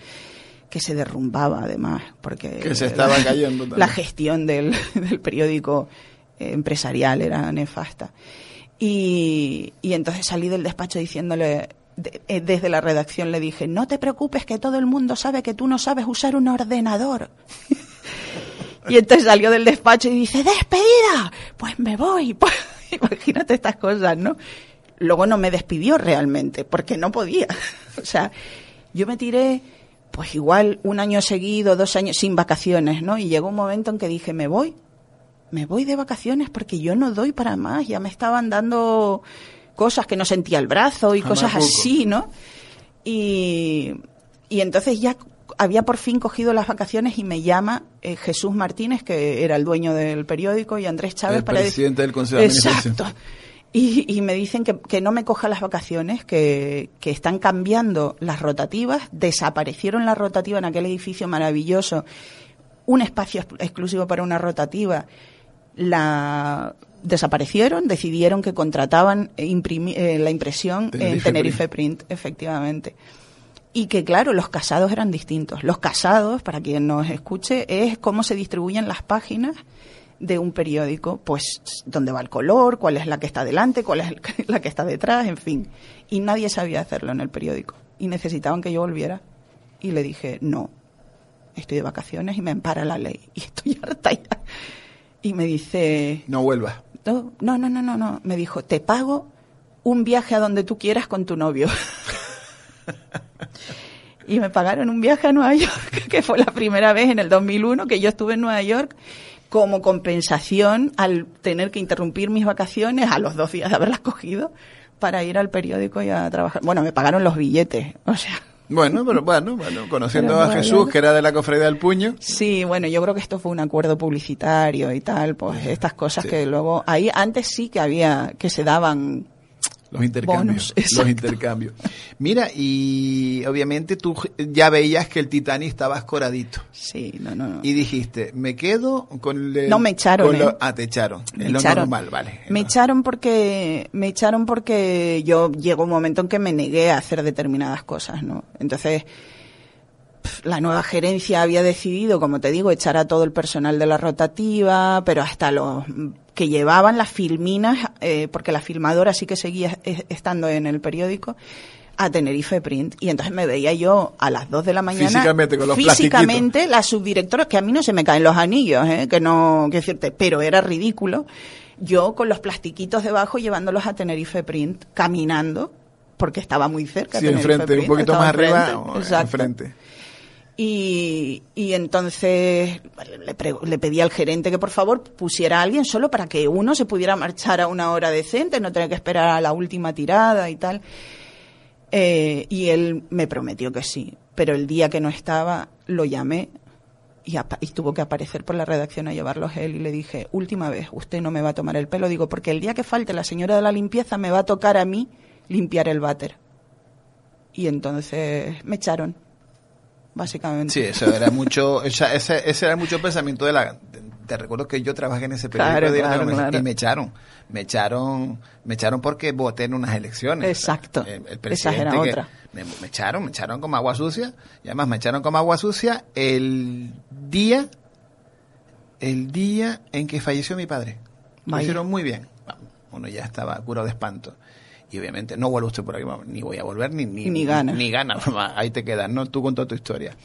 que se derrumbaba además, porque Que se estaba la- cayendo también. La gestión del, del periódico empresarial era nefasta. Y, y entonces salí del despacho diciéndole, de- eh, desde la redacción le dije, no te preocupes que todo el mundo sabe que tú no sabes usar un ordenador. Y entonces salió del despacho y dice, despedida, pues me voy. Pues, imagínate estas cosas, ¿no? Luego no me despidió realmente, porque no podía. O sea, yo me tiré, pues igual un año seguido, dos años, sin vacaciones, ¿no? Y llegó un momento en que dije, me voy, me voy de vacaciones porque yo no doy para más, ya me estaban dando cosas que no sentía el brazo y cosas Jamacuco. así, ¿no? Y, y entonces ya había por fin cogido las vacaciones y me llama eh, Jesús Martínez, que era el dueño del periódico, y Andrés Chávez El para decir- presidente del Consejo de. Exacto. Y, y me dicen que, que no me coja las vacaciones, que, que están cambiando las rotativas, desaparecieron las rotativas en aquel edificio maravilloso, un espacio ex- exclusivo para una rotativa, la desaparecieron, decidieron que contrataban eh, eh, la impresión en Tenerife Print, efectivamente. Y que claro, los casados eran distintos. Los casados, para quien nos escuche, es cómo se distribuyen las páginas de un periódico, pues dónde va el color, cuál es la que está delante, cuál es la que está detrás, en fin. Y nadie sabía hacerlo en el periódico. Y necesitaban que yo volviera. Y le dije, no, estoy de vacaciones y me empara la ley. Y estoy harta ya. Y me dice, No vuelvas. no, no, no, no, no. Me dijo, te pago un viaje a donde tú quieras con tu novio. y me pagaron un viaje a Nueva York, que fue la primera vez en el 2001 que yo estuve en Nueva York como compensación al tener que interrumpir mis vacaciones a los dos días de haberlas cogido para ir al periódico y a trabajar. Bueno, me pagaron los billetes, o sea. Bueno, pero bueno, bueno, conociendo Pero a bueno. Jesús, que era de la cofradía del puño. Sí, bueno, yo creo que esto fue un acuerdo publicitario y tal, pues estas cosas que luego ahí antes sí que había que se daban Los intercambios. Bonus, los intercambios. Mira, y obviamente tú ya veías que el Titanic estaba escoradito. Sí, no, no, no. Y dijiste, me quedo con el... No, me echaron, con lo- ¿eh? ah, te echaron. Me es lo normal, vale. Me echaron porque me echaron porque yo llegó un momento en que me negué a hacer determinadas cosas, ¿no? Entonces la nueva gerencia había decidido, como te digo, echar a todo el personal de la rotativa, pero hasta los que llevaban las filminas, eh, porque la filmadora sí que seguía estando en el periódico, a Tenerife Print. Y entonces me veía yo a las 2 de la mañana. Físicamente, con los Físicamente, la subdirectora, que a mí no se me caen los anillos, ¿eh? que no, que decirte, pero era ridículo. Yo con los plastiquitos debajo llevándolos a Tenerife Print, caminando, porque estaba muy cerca. Sí, enfrente, un poquito más arriba, enfrente. Y, y entonces le, pedí al gerente que por favor pusiera a alguien solo para que uno se pudiera marchar a una hora decente, no tener que esperar a la última tirada y tal. Eh, y él me prometió que sí, pero el día que no estaba lo llamé y, y tuvo que aparecer por la redacción a llevarlos él y le dije, última vez, usted no me va a tomar el pelo, digo, porque el día que falte la señora de la limpieza me va a tocar a mí limpiar el váter. Y entonces me echaron, básicamente. Sí, eso era mucho, ese, ese era mucho pensamiento de la... Te, te recuerdo que yo trabajé en ese periódico Claro, de- claro, me- claro. y me echaron. Me echaron, me echaron porque voté en unas elecciones. Exacto. El, el Esa era presidente otra. Me, me echaron, me echaron como agua sucia. Y además me echaron como agua sucia el día, el día en que falleció mi padre. Lo Vaya. hicieron muy bien. Uno ya estaba curado de espanto. Y obviamente no vuelvo usted por aquí, ni voy a volver, ni, ni, Ni gana. Ni gana, ahí te quedas, ¿no? Tú con toda tu historia.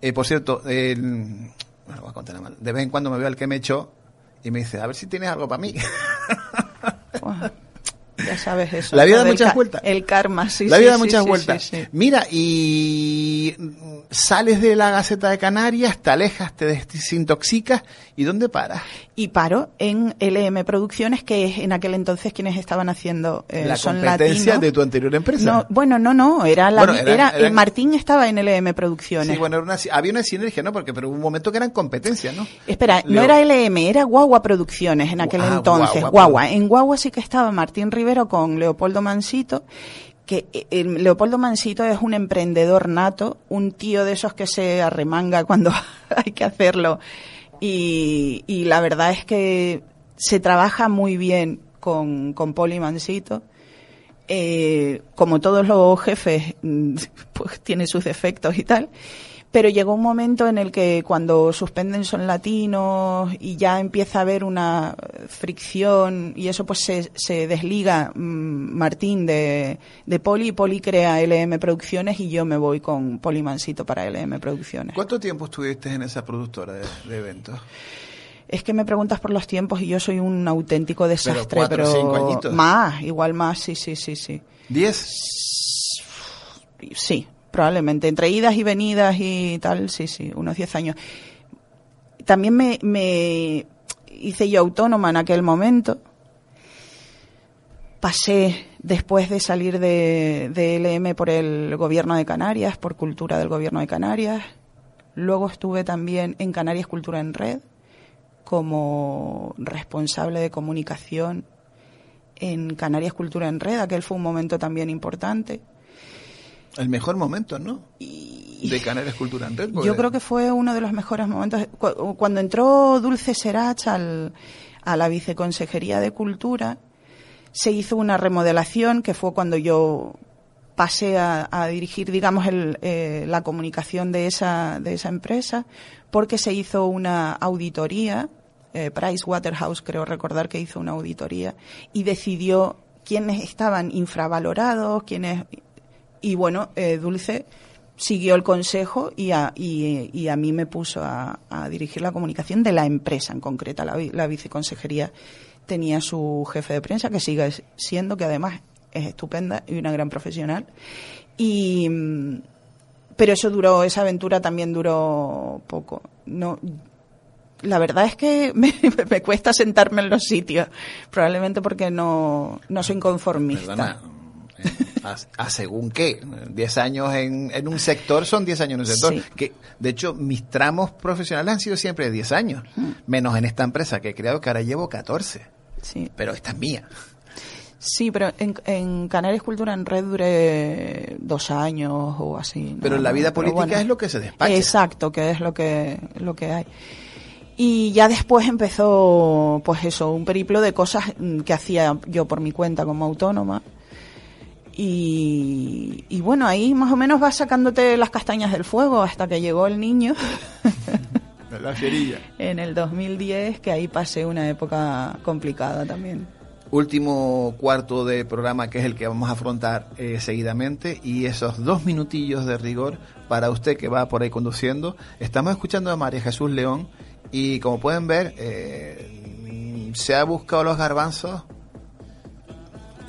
Eh, por cierto, bueno, voy a contar. De vez en cuando me veo al que me echó y me dice, a ver si tienes algo para mí. Ya sabes eso. La vida da muchas vueltas. El karma, sí. la sí, vida da muchas sí, vueltas. sí. Mira, y sales de la Gaceta de Canarias, te alejas, te desintoxicas, ¿y dónde paras? Y paro en LM Producciones, que es en aquel entonces quienes estaban haciendo eh, la Son competencia Latino. de tu anterior empresa. No, bueno, no, no, era la, Bueno, era, eran- eh, eran- Martín estaba en LM Producciones. Sí, bueno, era una- había una sinergia, ¿no? Porque pero hubo un momento que eran competencias, ¿no? Espera, no era LM, era Guagua Producciones en aquel Ah, entonces. Guagua. En Guagua sí que estaba Martín Rivero con Leopoldo Mansito, que eh, el Leopoldo Mansito es un emprendedor nato, un tío de esos que se arremanga cuando hay que hacerlo. Y, y la verdad es que se trabaja muy bien con, con Poli Mansito. Eh, como todos los jefes, pues tiene sus defectos y tal. Pero llegó un momento en el que cuando suspenden son latinos y ya empieza a haber una fricción y eso pues se, se desliga mm, Martín de, de Poli y Poli crea LM Producciones y yo me voy con Poli Mansito para LM Producciones. ¿Cuánto tiempo estuviste en esa productora de, de eventos? Es que me preguntas por los tiempos y yo soy un auténtico desastre, cuatro, pero cinco añitos. más, igual más, sí, sí, sí, sí. ¿Diez? Sí, probablemente. Entre idas y venidas y tal, sí, sí, unos 10 años. También me, me hice yo autónoma en aquel momento. Pasé después de salir de, de LM por el gobierno de Canarias, por cultura del gobierno de Canarias. Luego estuve también en Canarias Cultura en Red como responsable de comunicación en Canarias Cultura en Red. Aquel fue un momento también importante. El mejor momento, ¿no? De Canarias Cultura en Red. porque- Yo creo que fue uno de los mejores momentos. Cu- Cuando entró Dulce Serach al, a la Viceconsejería de Cultura, se hizo una remodelación que fue cuando yo pasé a, a dirigir, digamos, el, eh, la comunicación de esa, de esa empresa, porque se hizo una auditoría, eh, Price Waterhouse creo recordar que hizo una auditoría, y decidió quiénes estaban infravalorados, quiénes... Y bueno, eh, Dulce siguió el consejo y a, y, y a mí me puso a, a dirigir la comunicación de la empresa en concreta. La, la viceconsejería tenía su jefe de prensa, que sigue siendo, que además es estupenda y una gran profesional. Y, mm, pero eso duró, esa aventura también duró poco. No, la verdad es que me, me cuesta sentarme en los sitios, probablemente porque no, no soy conformista. Perdona, a, a según qué. 10 años en, en un sector son 10 años en un sector. Sí. Que, de hecho, mis tramos profesionales han sido siempre de 10 años. Menos en esta empresa que he creado, que ahora llevo 14. Sí. Pero esta es mía. Sí, pero en, en Canarias Cultura en Red duré dos años o así. Pero nada la vida. Pero política bueno, es lo que se despacha. Exacto, que es lo que, lo que hay. Y ya después empezó, pues eso, un periplo de cosas mm, que hacía yo por mi cuenta como autónoma. Y, y bueno, ahí más o menos vas sacándote las castañas del fuego hasta que llegó el niño La fierilla. en el 2010, que ahí pasé una época complicada también. Último cuarto de programa que es el que vamos a afrontar eh, seguidamente y esos dos minutillos de rigor para usted que va por ahí conduciendo. Estamos escuchando a María Jesús León y como pueden ver eh, se ha buscado los garbanzos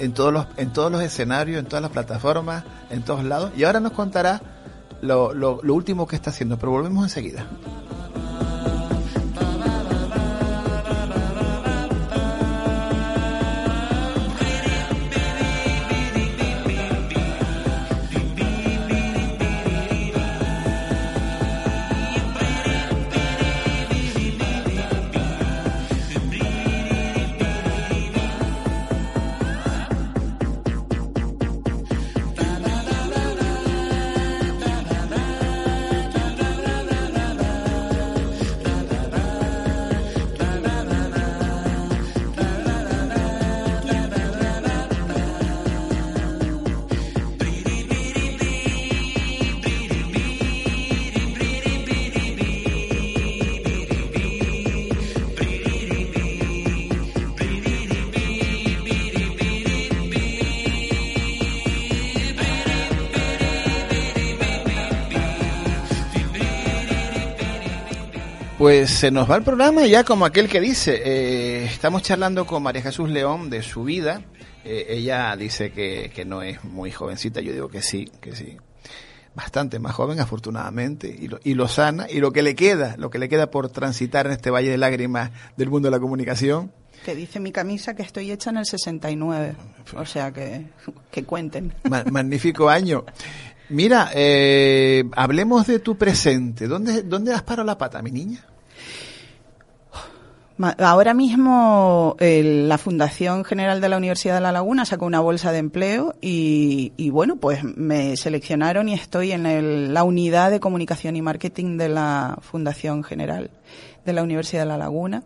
en todos los en todos los escenarios, en todas las plataformas, en todos lados y ahora nos contará lo, lo, lo último que está haciendo, pero volvemos enseguida. Pues se nos va el programa ya como aquel que dice, eh, estamos charlando con María Jesús León de su vida, Eh, ella dice que, que no es muy jovencita, yo digo que sí, que sí, bastante más joven afortunadamente, y lo, y lo sana, y lo que le queda, lo que le queda por transitar en este valle de lágrimas del mundo de la comunicación, Que dice mi camisa que estoy hecha en el 69. O sea que, que cuenten. Ma- magnífico año. Mira, eh, hablemos de tu presente, ¿dónde, dónde has parado la pata, mi niña? Ahora mismo la Fundación General de la Universidad de La Laguna sacó una bolsa de empleo y, bueno, pues me seleccionaron y estoy en el- la unidad de comunicación y marketing de la Fundación General de la Universidad de La Laguna,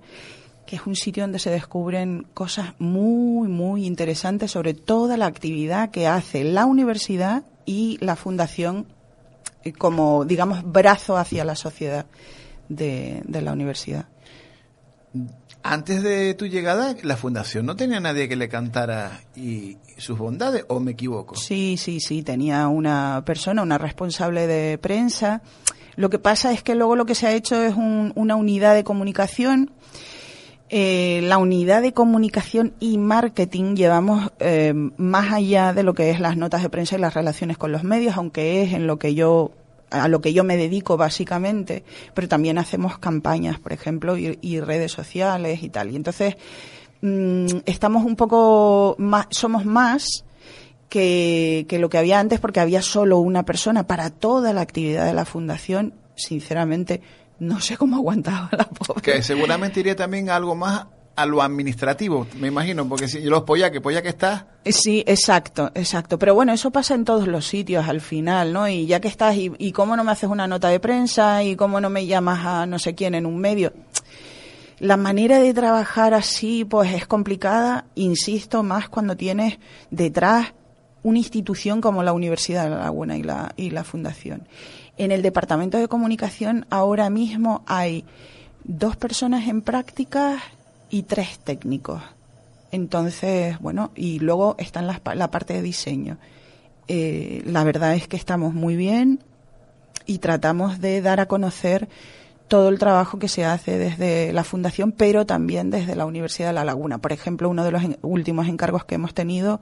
que es un sitio donde se descubren cosas muy, muy interesantes sobre toda la actividad que hace la universidad y la Fundación eh, como, digamos, brazo hacia la sociedad de la universidad. Antes de tu llegada, la fundación no tenía nadie que le cantara y, sus bondades, ¿o me equivoco? Sí, sí, sí, tenía una persona, una responsable de prensa. Lo que pasa es que luego lo que se ha hecho es un- una unidad de comunicación. Eh, la unidad de comunicación y marketing llevamos eh, más allá de lo que es las notas de prensa y las relaciones con los medios, aunque es en lo que yo a lo que yo me dedico básicamente, pero también hacemos campañas, por ejemplo, y, y redes sociales y tal. Y entonces mm, estamos un poco más, somos más que, que lo que había antes porque había solo una persona para toda la actividad de la fundación. Sinceramente, no sé cómo aguantaba la pobre. Que seguramente iría también algo más a lo administrativo, me imagino, porque si los pollaques, pollaque está... Eh, Sí, exacto, exacto. Pero bueno, eso pasa en todos los sitios al final, ¿no? Y ya que estás, y, y cómo no me haces una nota de prensa, y cómo no me llamas a no sé quién en un medio. La manera de trabajar así, pues es complicada, insisto, más cuando tienes detrás una institución como la Universidad de La Laguna y la, y la Fundación. En el Departamento de Comunicación ahora mismo hay dos personas en prácticas y tres técnicos. Entonces, bueno, y luego está la, la parte de diseño. Eh, la verdad es que estamos muy bien y tratamos de dar a conocer todo el trabajo que se hace desde la Fundación, pero también desde la Universidad de La Laguna. Por ejemplo, uno de los últimos encargos que hemos tenido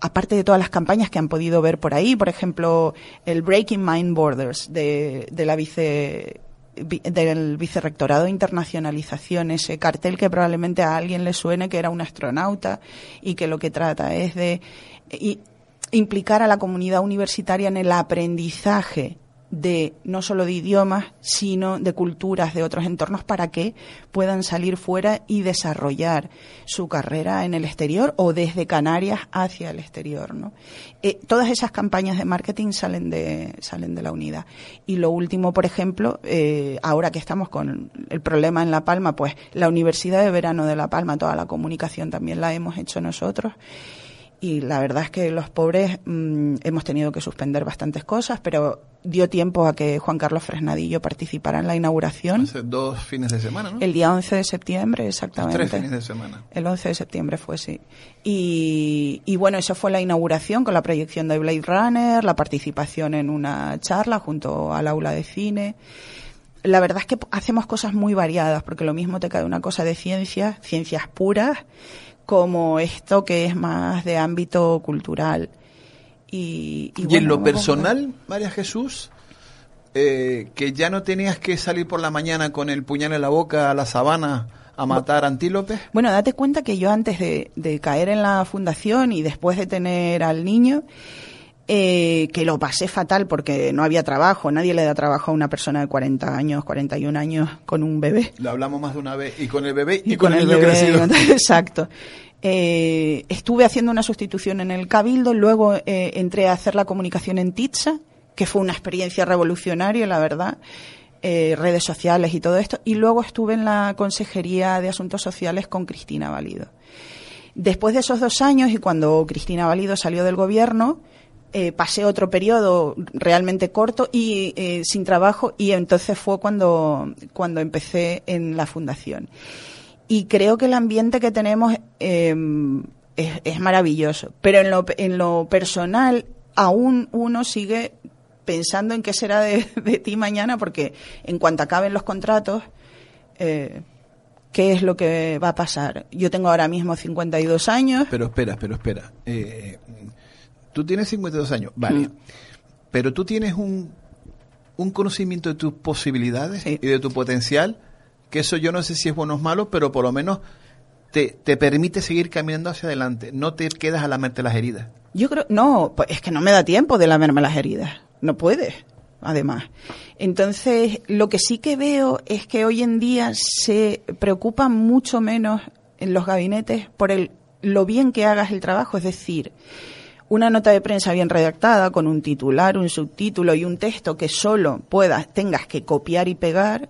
aparte de todas las campañas que han podido ver por ahí, por ejemplo, el Breaking Mind Borders de, de la vice vi- del vicerrectorado de internacionalización, ese cartel que probablemente a alguien le suene que era un astronauta y que lo que trata es de i- implicar a la comunidad universitaria en el aprendizaje de no solo de idiomas, sino de culturas de otros entornos para que puedan salir fuera y desarrollar su carrera en el exterior o desde Canarias hacia el exterior, ¿no? Eh, todas esas campañas de marketing salen de salen de la unidad. Y lo último, por ejemplo, eh, ahora que estamos con el problema en La Palma, pues la Universidad de Verano de La Palma, toda la comunicación también la hemos hecho nosotros y la verdad es que los pobres mm, hemos tenido que suspender bastantes cosas, pero dio tiempo a que Juan Carlos Fresnadillo participara en la inauguración. Hace dos fines de semana, ¿no? El día 11 de septiembre, exactamente. Tres fines de semana. El 11 de septiembre fue, sí. Y, y bueno, eso fue la inauguración con la proyección de Blade Runner, la participación en una charla junto al aula de cine. La verdad es que hacemos cosas muy variadas, porque lo mismo te cae una cosa de ciencias, ciencias puras, como esto que es más de ámbito cultural. Y, y Y, en lo personal, María Jesús, eh, que ya no tenías que salir por la mañana con el puñal en la boca a la sabana a matar antílopes. Bueno, date cuenta que yo antes de, de caer en la fundación y después de tener al niño, eh, que lo pasé fatal porque no había trabajo, nadie le da trabajo a una persona de 40 años, 41 años con un bebé. Lo hablamos más de una vez. Y con el bebé y, Y con, con el bebé, crecido. Exacto. Eh, estuve haciendo una sustitución en el Cabildo, luego eh, entré a hacer la comunicación en Titsa, que fue una experiencia revolucionaria, la verdad, eh, redes sociales y todo esto, y luego estuve en la Consejería de Asuntos Sociales con Cristina Valido. Después de esos dos años y cuando Cristina Valido salió del gobierno, eh, pasé otro periodo realmente corto y eh, sin trabajo y entonces fue cuando, cuando empecé en la fundación. Y creo que el ambiente que tenemos eh, es, maravilloso, pero en lo, en lo personal aún uno sigue pensando en qué será de, ti mañana porque en cuanto acaben los contratos, eh, ¿qué es lo que va a pasar? Yo tengo ahora mismo 52 años. Pero espera, pero espera. Tú tienes 52 años, vale. Mm. Pero tú tienes un, un conocimiento de tus posibilidades y de tu potencial, que eso yo no sé si es bueno o malo, pero por lo menos te, te permite seguir caminando hacia adelante. No te quedas a lamerte las heridas. Yo creo, no, pues es que no me da tiempo de lamerme las heridas. No puedes, además. Entonces, lo que sí que veo es que hoy en día se preocupa mucho menos en los gabinetes por el, lo bien que hagas el trabajo. Es decir, una nota de prensa bien redactada, con un titular, un subtítulo y un texto que solo puedas, tengas que copiar y pegar,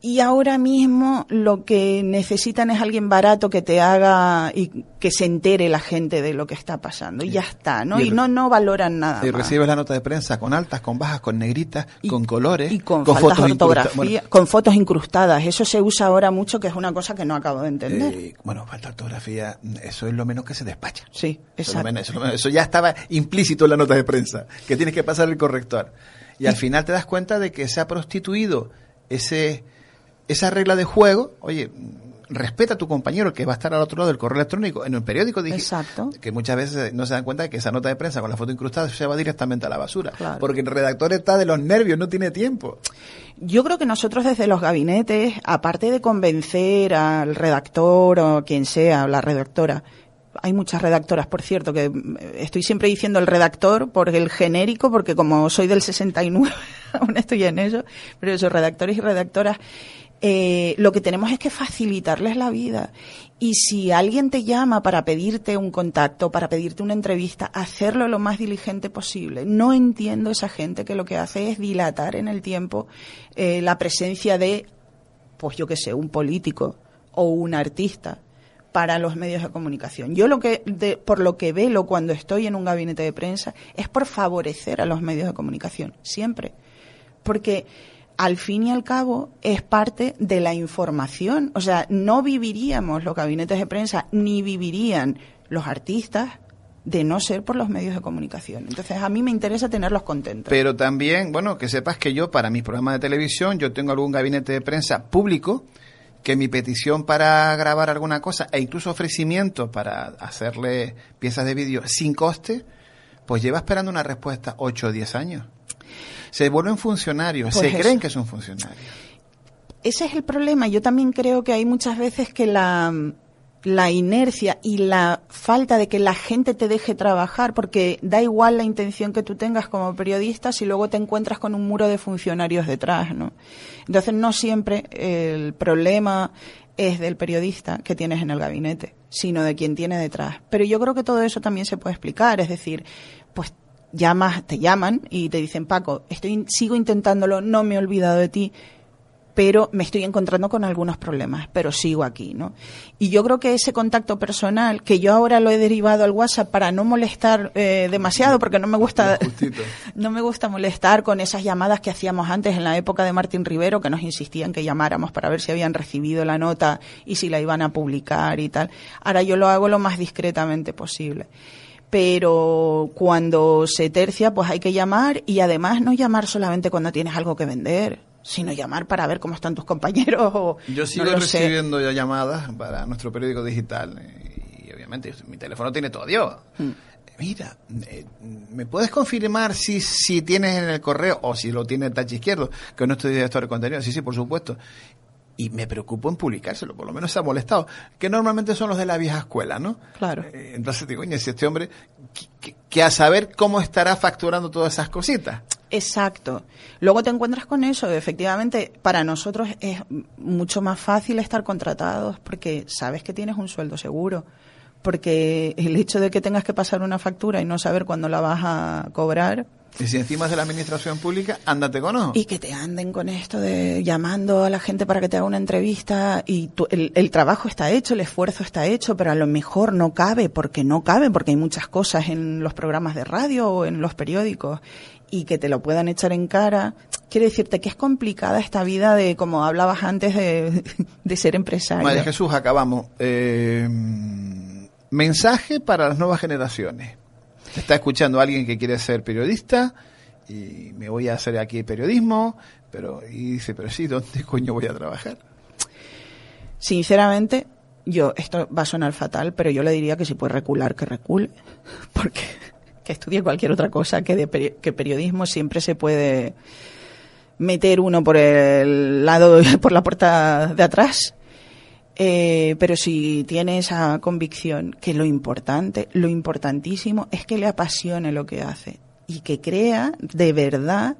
y ahora mismo lo que necesitan es alguien barato que te haga y que se entere la gente de lo que está pasando y ya está, ¿no? Y no no valoran nada. Y más. recibes la nota de prensa con altas, con bajas, con negritas, con colores, y con, de incrusta- ortografía, bueno, con fotos incrustadas. Eso se usa ahora mucho, que es una cosa que no acabo de entender. Eh, bueno, falta ortografía, eso es lo menos que se despacha. Sí, Eso, es lo exacto. menos- eso es lo menos- eso ya estaba implícito en la nota de prensa, que tienes que pasar el corrector. Y al final te das cuenta de que se ha prostituido ese, esa regla de juego. Oye, respeta a tu compañero que va a estar al otro lado del correo electrónico en un periódico digi- Exacto. que muchas veces no se dan cuenta de que esa nota de prensa con la foto incrustada se va directamente a la basura Claro. porque el redactor está de los nervios no tiene tiempo Yo creo que nosotros desde los gabinetes, aparte de convencer al redactor o quien sea, la redactora, hay muchas redactoras, por cierto, que mm, estoy siempre diciendo el redactor por el genérico, porque como soy del 69, aún estoy en eso, pero esos redactores y redactoras, eh, lo que tenemos es que facilitarles la vida. Y si alguien te llama para pedirte un contacto, para pedirte una entrevista, hacerlo lo más diligente posible. No entiendo esa gente que lo que hace es dilatar en el tiempo eh, la presencia de, pues yo qué sé, un político o un artista para los medios de comunicación. Yo lo que, de- por lo que velo cuando estoy en un gabinete de prensa es por favorecer a los medios de comunicación, siempre. Porque al fin y al cabo es parte de la información. O sea, no viviríamos los gabinetes de prensa ni vivirían los artistas de no ser por los medios de comunicación. Entonces, a mí me interesa tenerlos contentos. Pero también, bueno, que sepas que yo, para mis programas de televisión, yo tengo algún gabinete de prensa público que mi petición para grabar alguna cosa e incluso ofrecimiento para hacerle piezas de vídeo sin coste, pues lleva esperando una respuesta 8 o 10 años. Se vuelven funcionarios, Pues se eso. creen que son funcionarios. ese es el problema. Yo también creo que hay muchas veces que la, la inercia y la falta de que la gente te deje trabajar, porque da igual la intención que tú tengas como periodista si luego te encuentras con un muro de funcionarios detrás, ¿no? Entonces no siempre el problema es del periodista que tienes en el gabinete, sino de quien tiene detrás. Pero yo creo que todo eso también se puede explicar, es decir, pues llamas, te llaman y te dicen, Paco, estoy, sigo intentándolo, no me he olvidado de ti, pero me estoy encontrando con algunos problemas, pero sigo aquí, ¿no? Y yo creo que ese contacto personal, que yo ahora lo he derivado al WhatsApp para no molestar eh, demasiado, porque no me gusta, no me gusta molestar con esas llamadas que hacíamos antes en la época de Martín Rivero, que nos insistían que llamáramos para ver si habían recibido la nota y si la iban a publicar y tal. Ahora yo lo hago lo más discretamente posible pero cuando se tercia, pues hay que llamar y además no llamar solamente cuando tienes algo que vender, sino llamar para ver cómo están tus compañeros. O, Yo sigo no sé. recibiendo ya llamadas para nuestro periódico digital eh, y obviamente mi teléfono tiene todo Dios. Hmm. Mira, eh, ¿me puedes confirmar si, si tienes en el correo o si lo tiene el touch izquierdo, que no estoy director de contenido? Sí, sí, por supuesto. Y me preocupo en publicárselo, por lo menos se ha molestado, que normalmente son los de la vieja escuela, ¿no? Claro. Eh, entonces digo, oye, si este hombre, que, que- que a saber cómo estará facturando todas esas cositas. Exacto. Luego te encuentras con eso. Efectivamente, para nosotros es mucho más fácil estar contratados porque sabes que tienes un sueldo seguro. Porque el hecho de que tengas que pasar una factura y no saber cuándo la vas a cobrar Y si encima es de la administración pública, ándate con ojo. y que te anden con esto de llamando a la gente para que te haga una entrevista y tú- el, el trabajo está hecho, el esfuerzo está hecho, pero a lo mejor no cabe porque no cabe, porque hay muchas cosas en los programas de radio o en los periódicos y que te lo puedan echar en cara. Quiero decirte que es complicada esta vida de, como hablabas antes, de, de ser empresario. María Jesús, acabamos. Eh, mensaje para las nuevas generaciones. Está escuchando alguien que quiere ser periodista y me voy a hacer aquí periodismo, pero y dice, pero sí, ¿dónde coño voy a trabajar? Sinceramente, yo, esto va a sonar fatal, pero yo le diría que si puede recular, que recule, porque que estudie cualquier otra cosa que, de que periodismo siempre se puede meter uno por el lado, por la puerta de atrás. Eh, pero si tiene esa convicción que lo importante, lo importantísimo es que le apasione lo que hace y que crea de verdad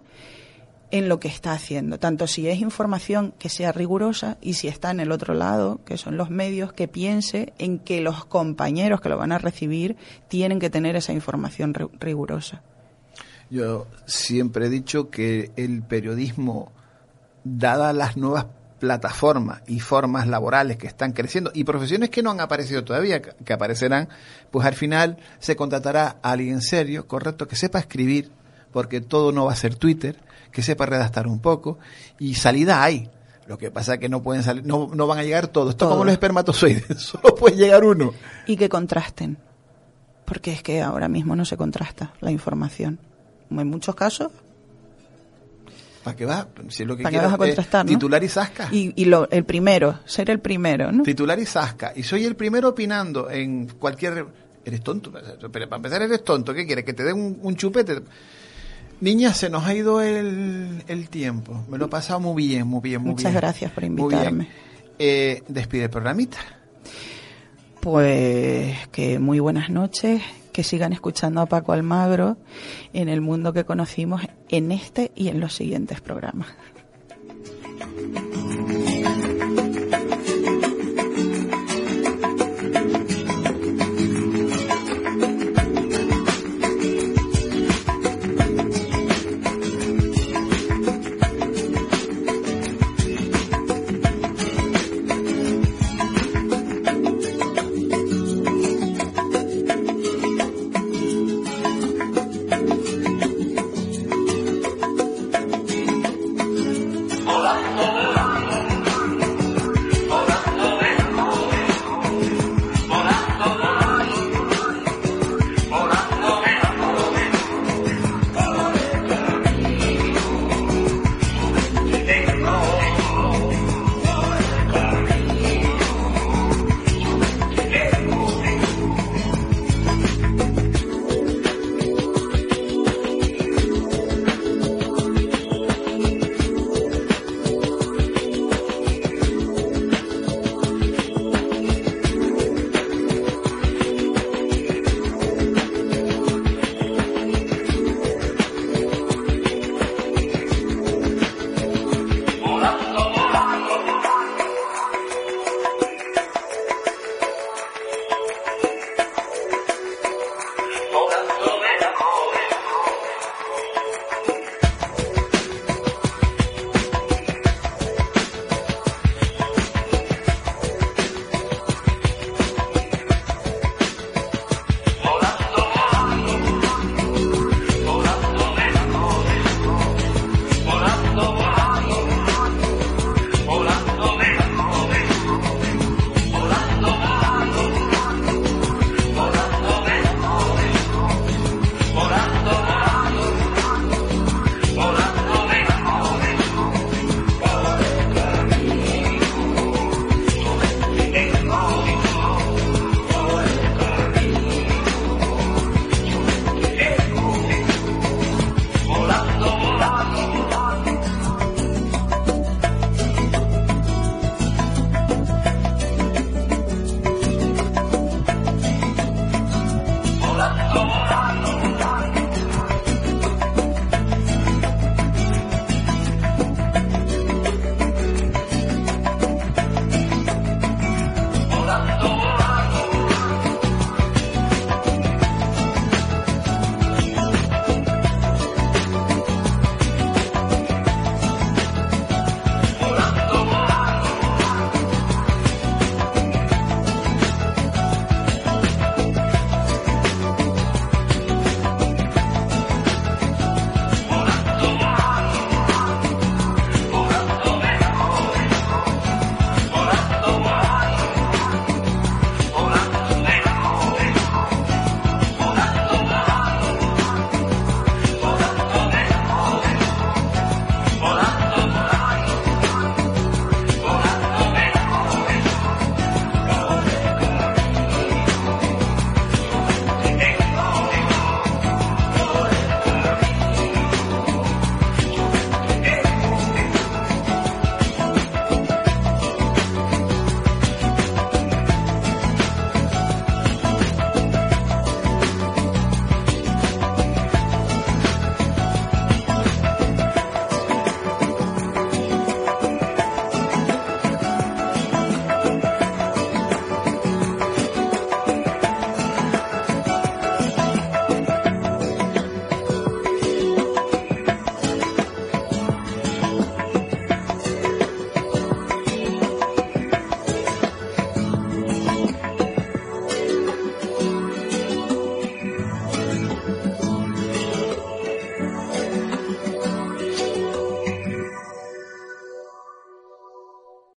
en lo que está haciendo, tanto si es información que sea rigurosa y si está en el otro lado, que son los medios, que piense en que los compañeros que lo van a recibir tienen que tener esa información ri- rigurosa. Yo siempre he dicho que el periodismo, dadas las nuevas plataformas y formas laborales que están creciendo y profesiones que no han aparecido todavía, que aparecerán, pues al final se contratará a alguien serio, correcto, que sepa escribir, porque todo no va a ser Twitter, que sepa redactar un poco y salida hay. Lo que pasa es que no pueden salir, no, no van a llegar todos. Esto es como los espermatozoides, solo puede llegar uno. Y que contrasten. Porque es que ahora mismo no se contrasta la información. En muchos casos, ¿Para qué vas? Si es lo que ¿para qué quieres vas a es contrastar? no? titular y zasca. Y, y lo, el primero, ser el primero, ¿no? Titular y zasca. Y soy el primero opinando en cualquier... Eres tonto. Pero para empezar eres tonto. ¿Qué quieres? Que te den un, un chupete. Niña, se nos ha ido el, el tiempo. Me lo he pasado muy bien, muy bien, muy Muchas bien. gracias por invitarme. Eh, despide el programita. Pues que muy buenas noches, que sigan escuchando a Paco Almagro en el mundo que conocimos en este y en los siguientes programas.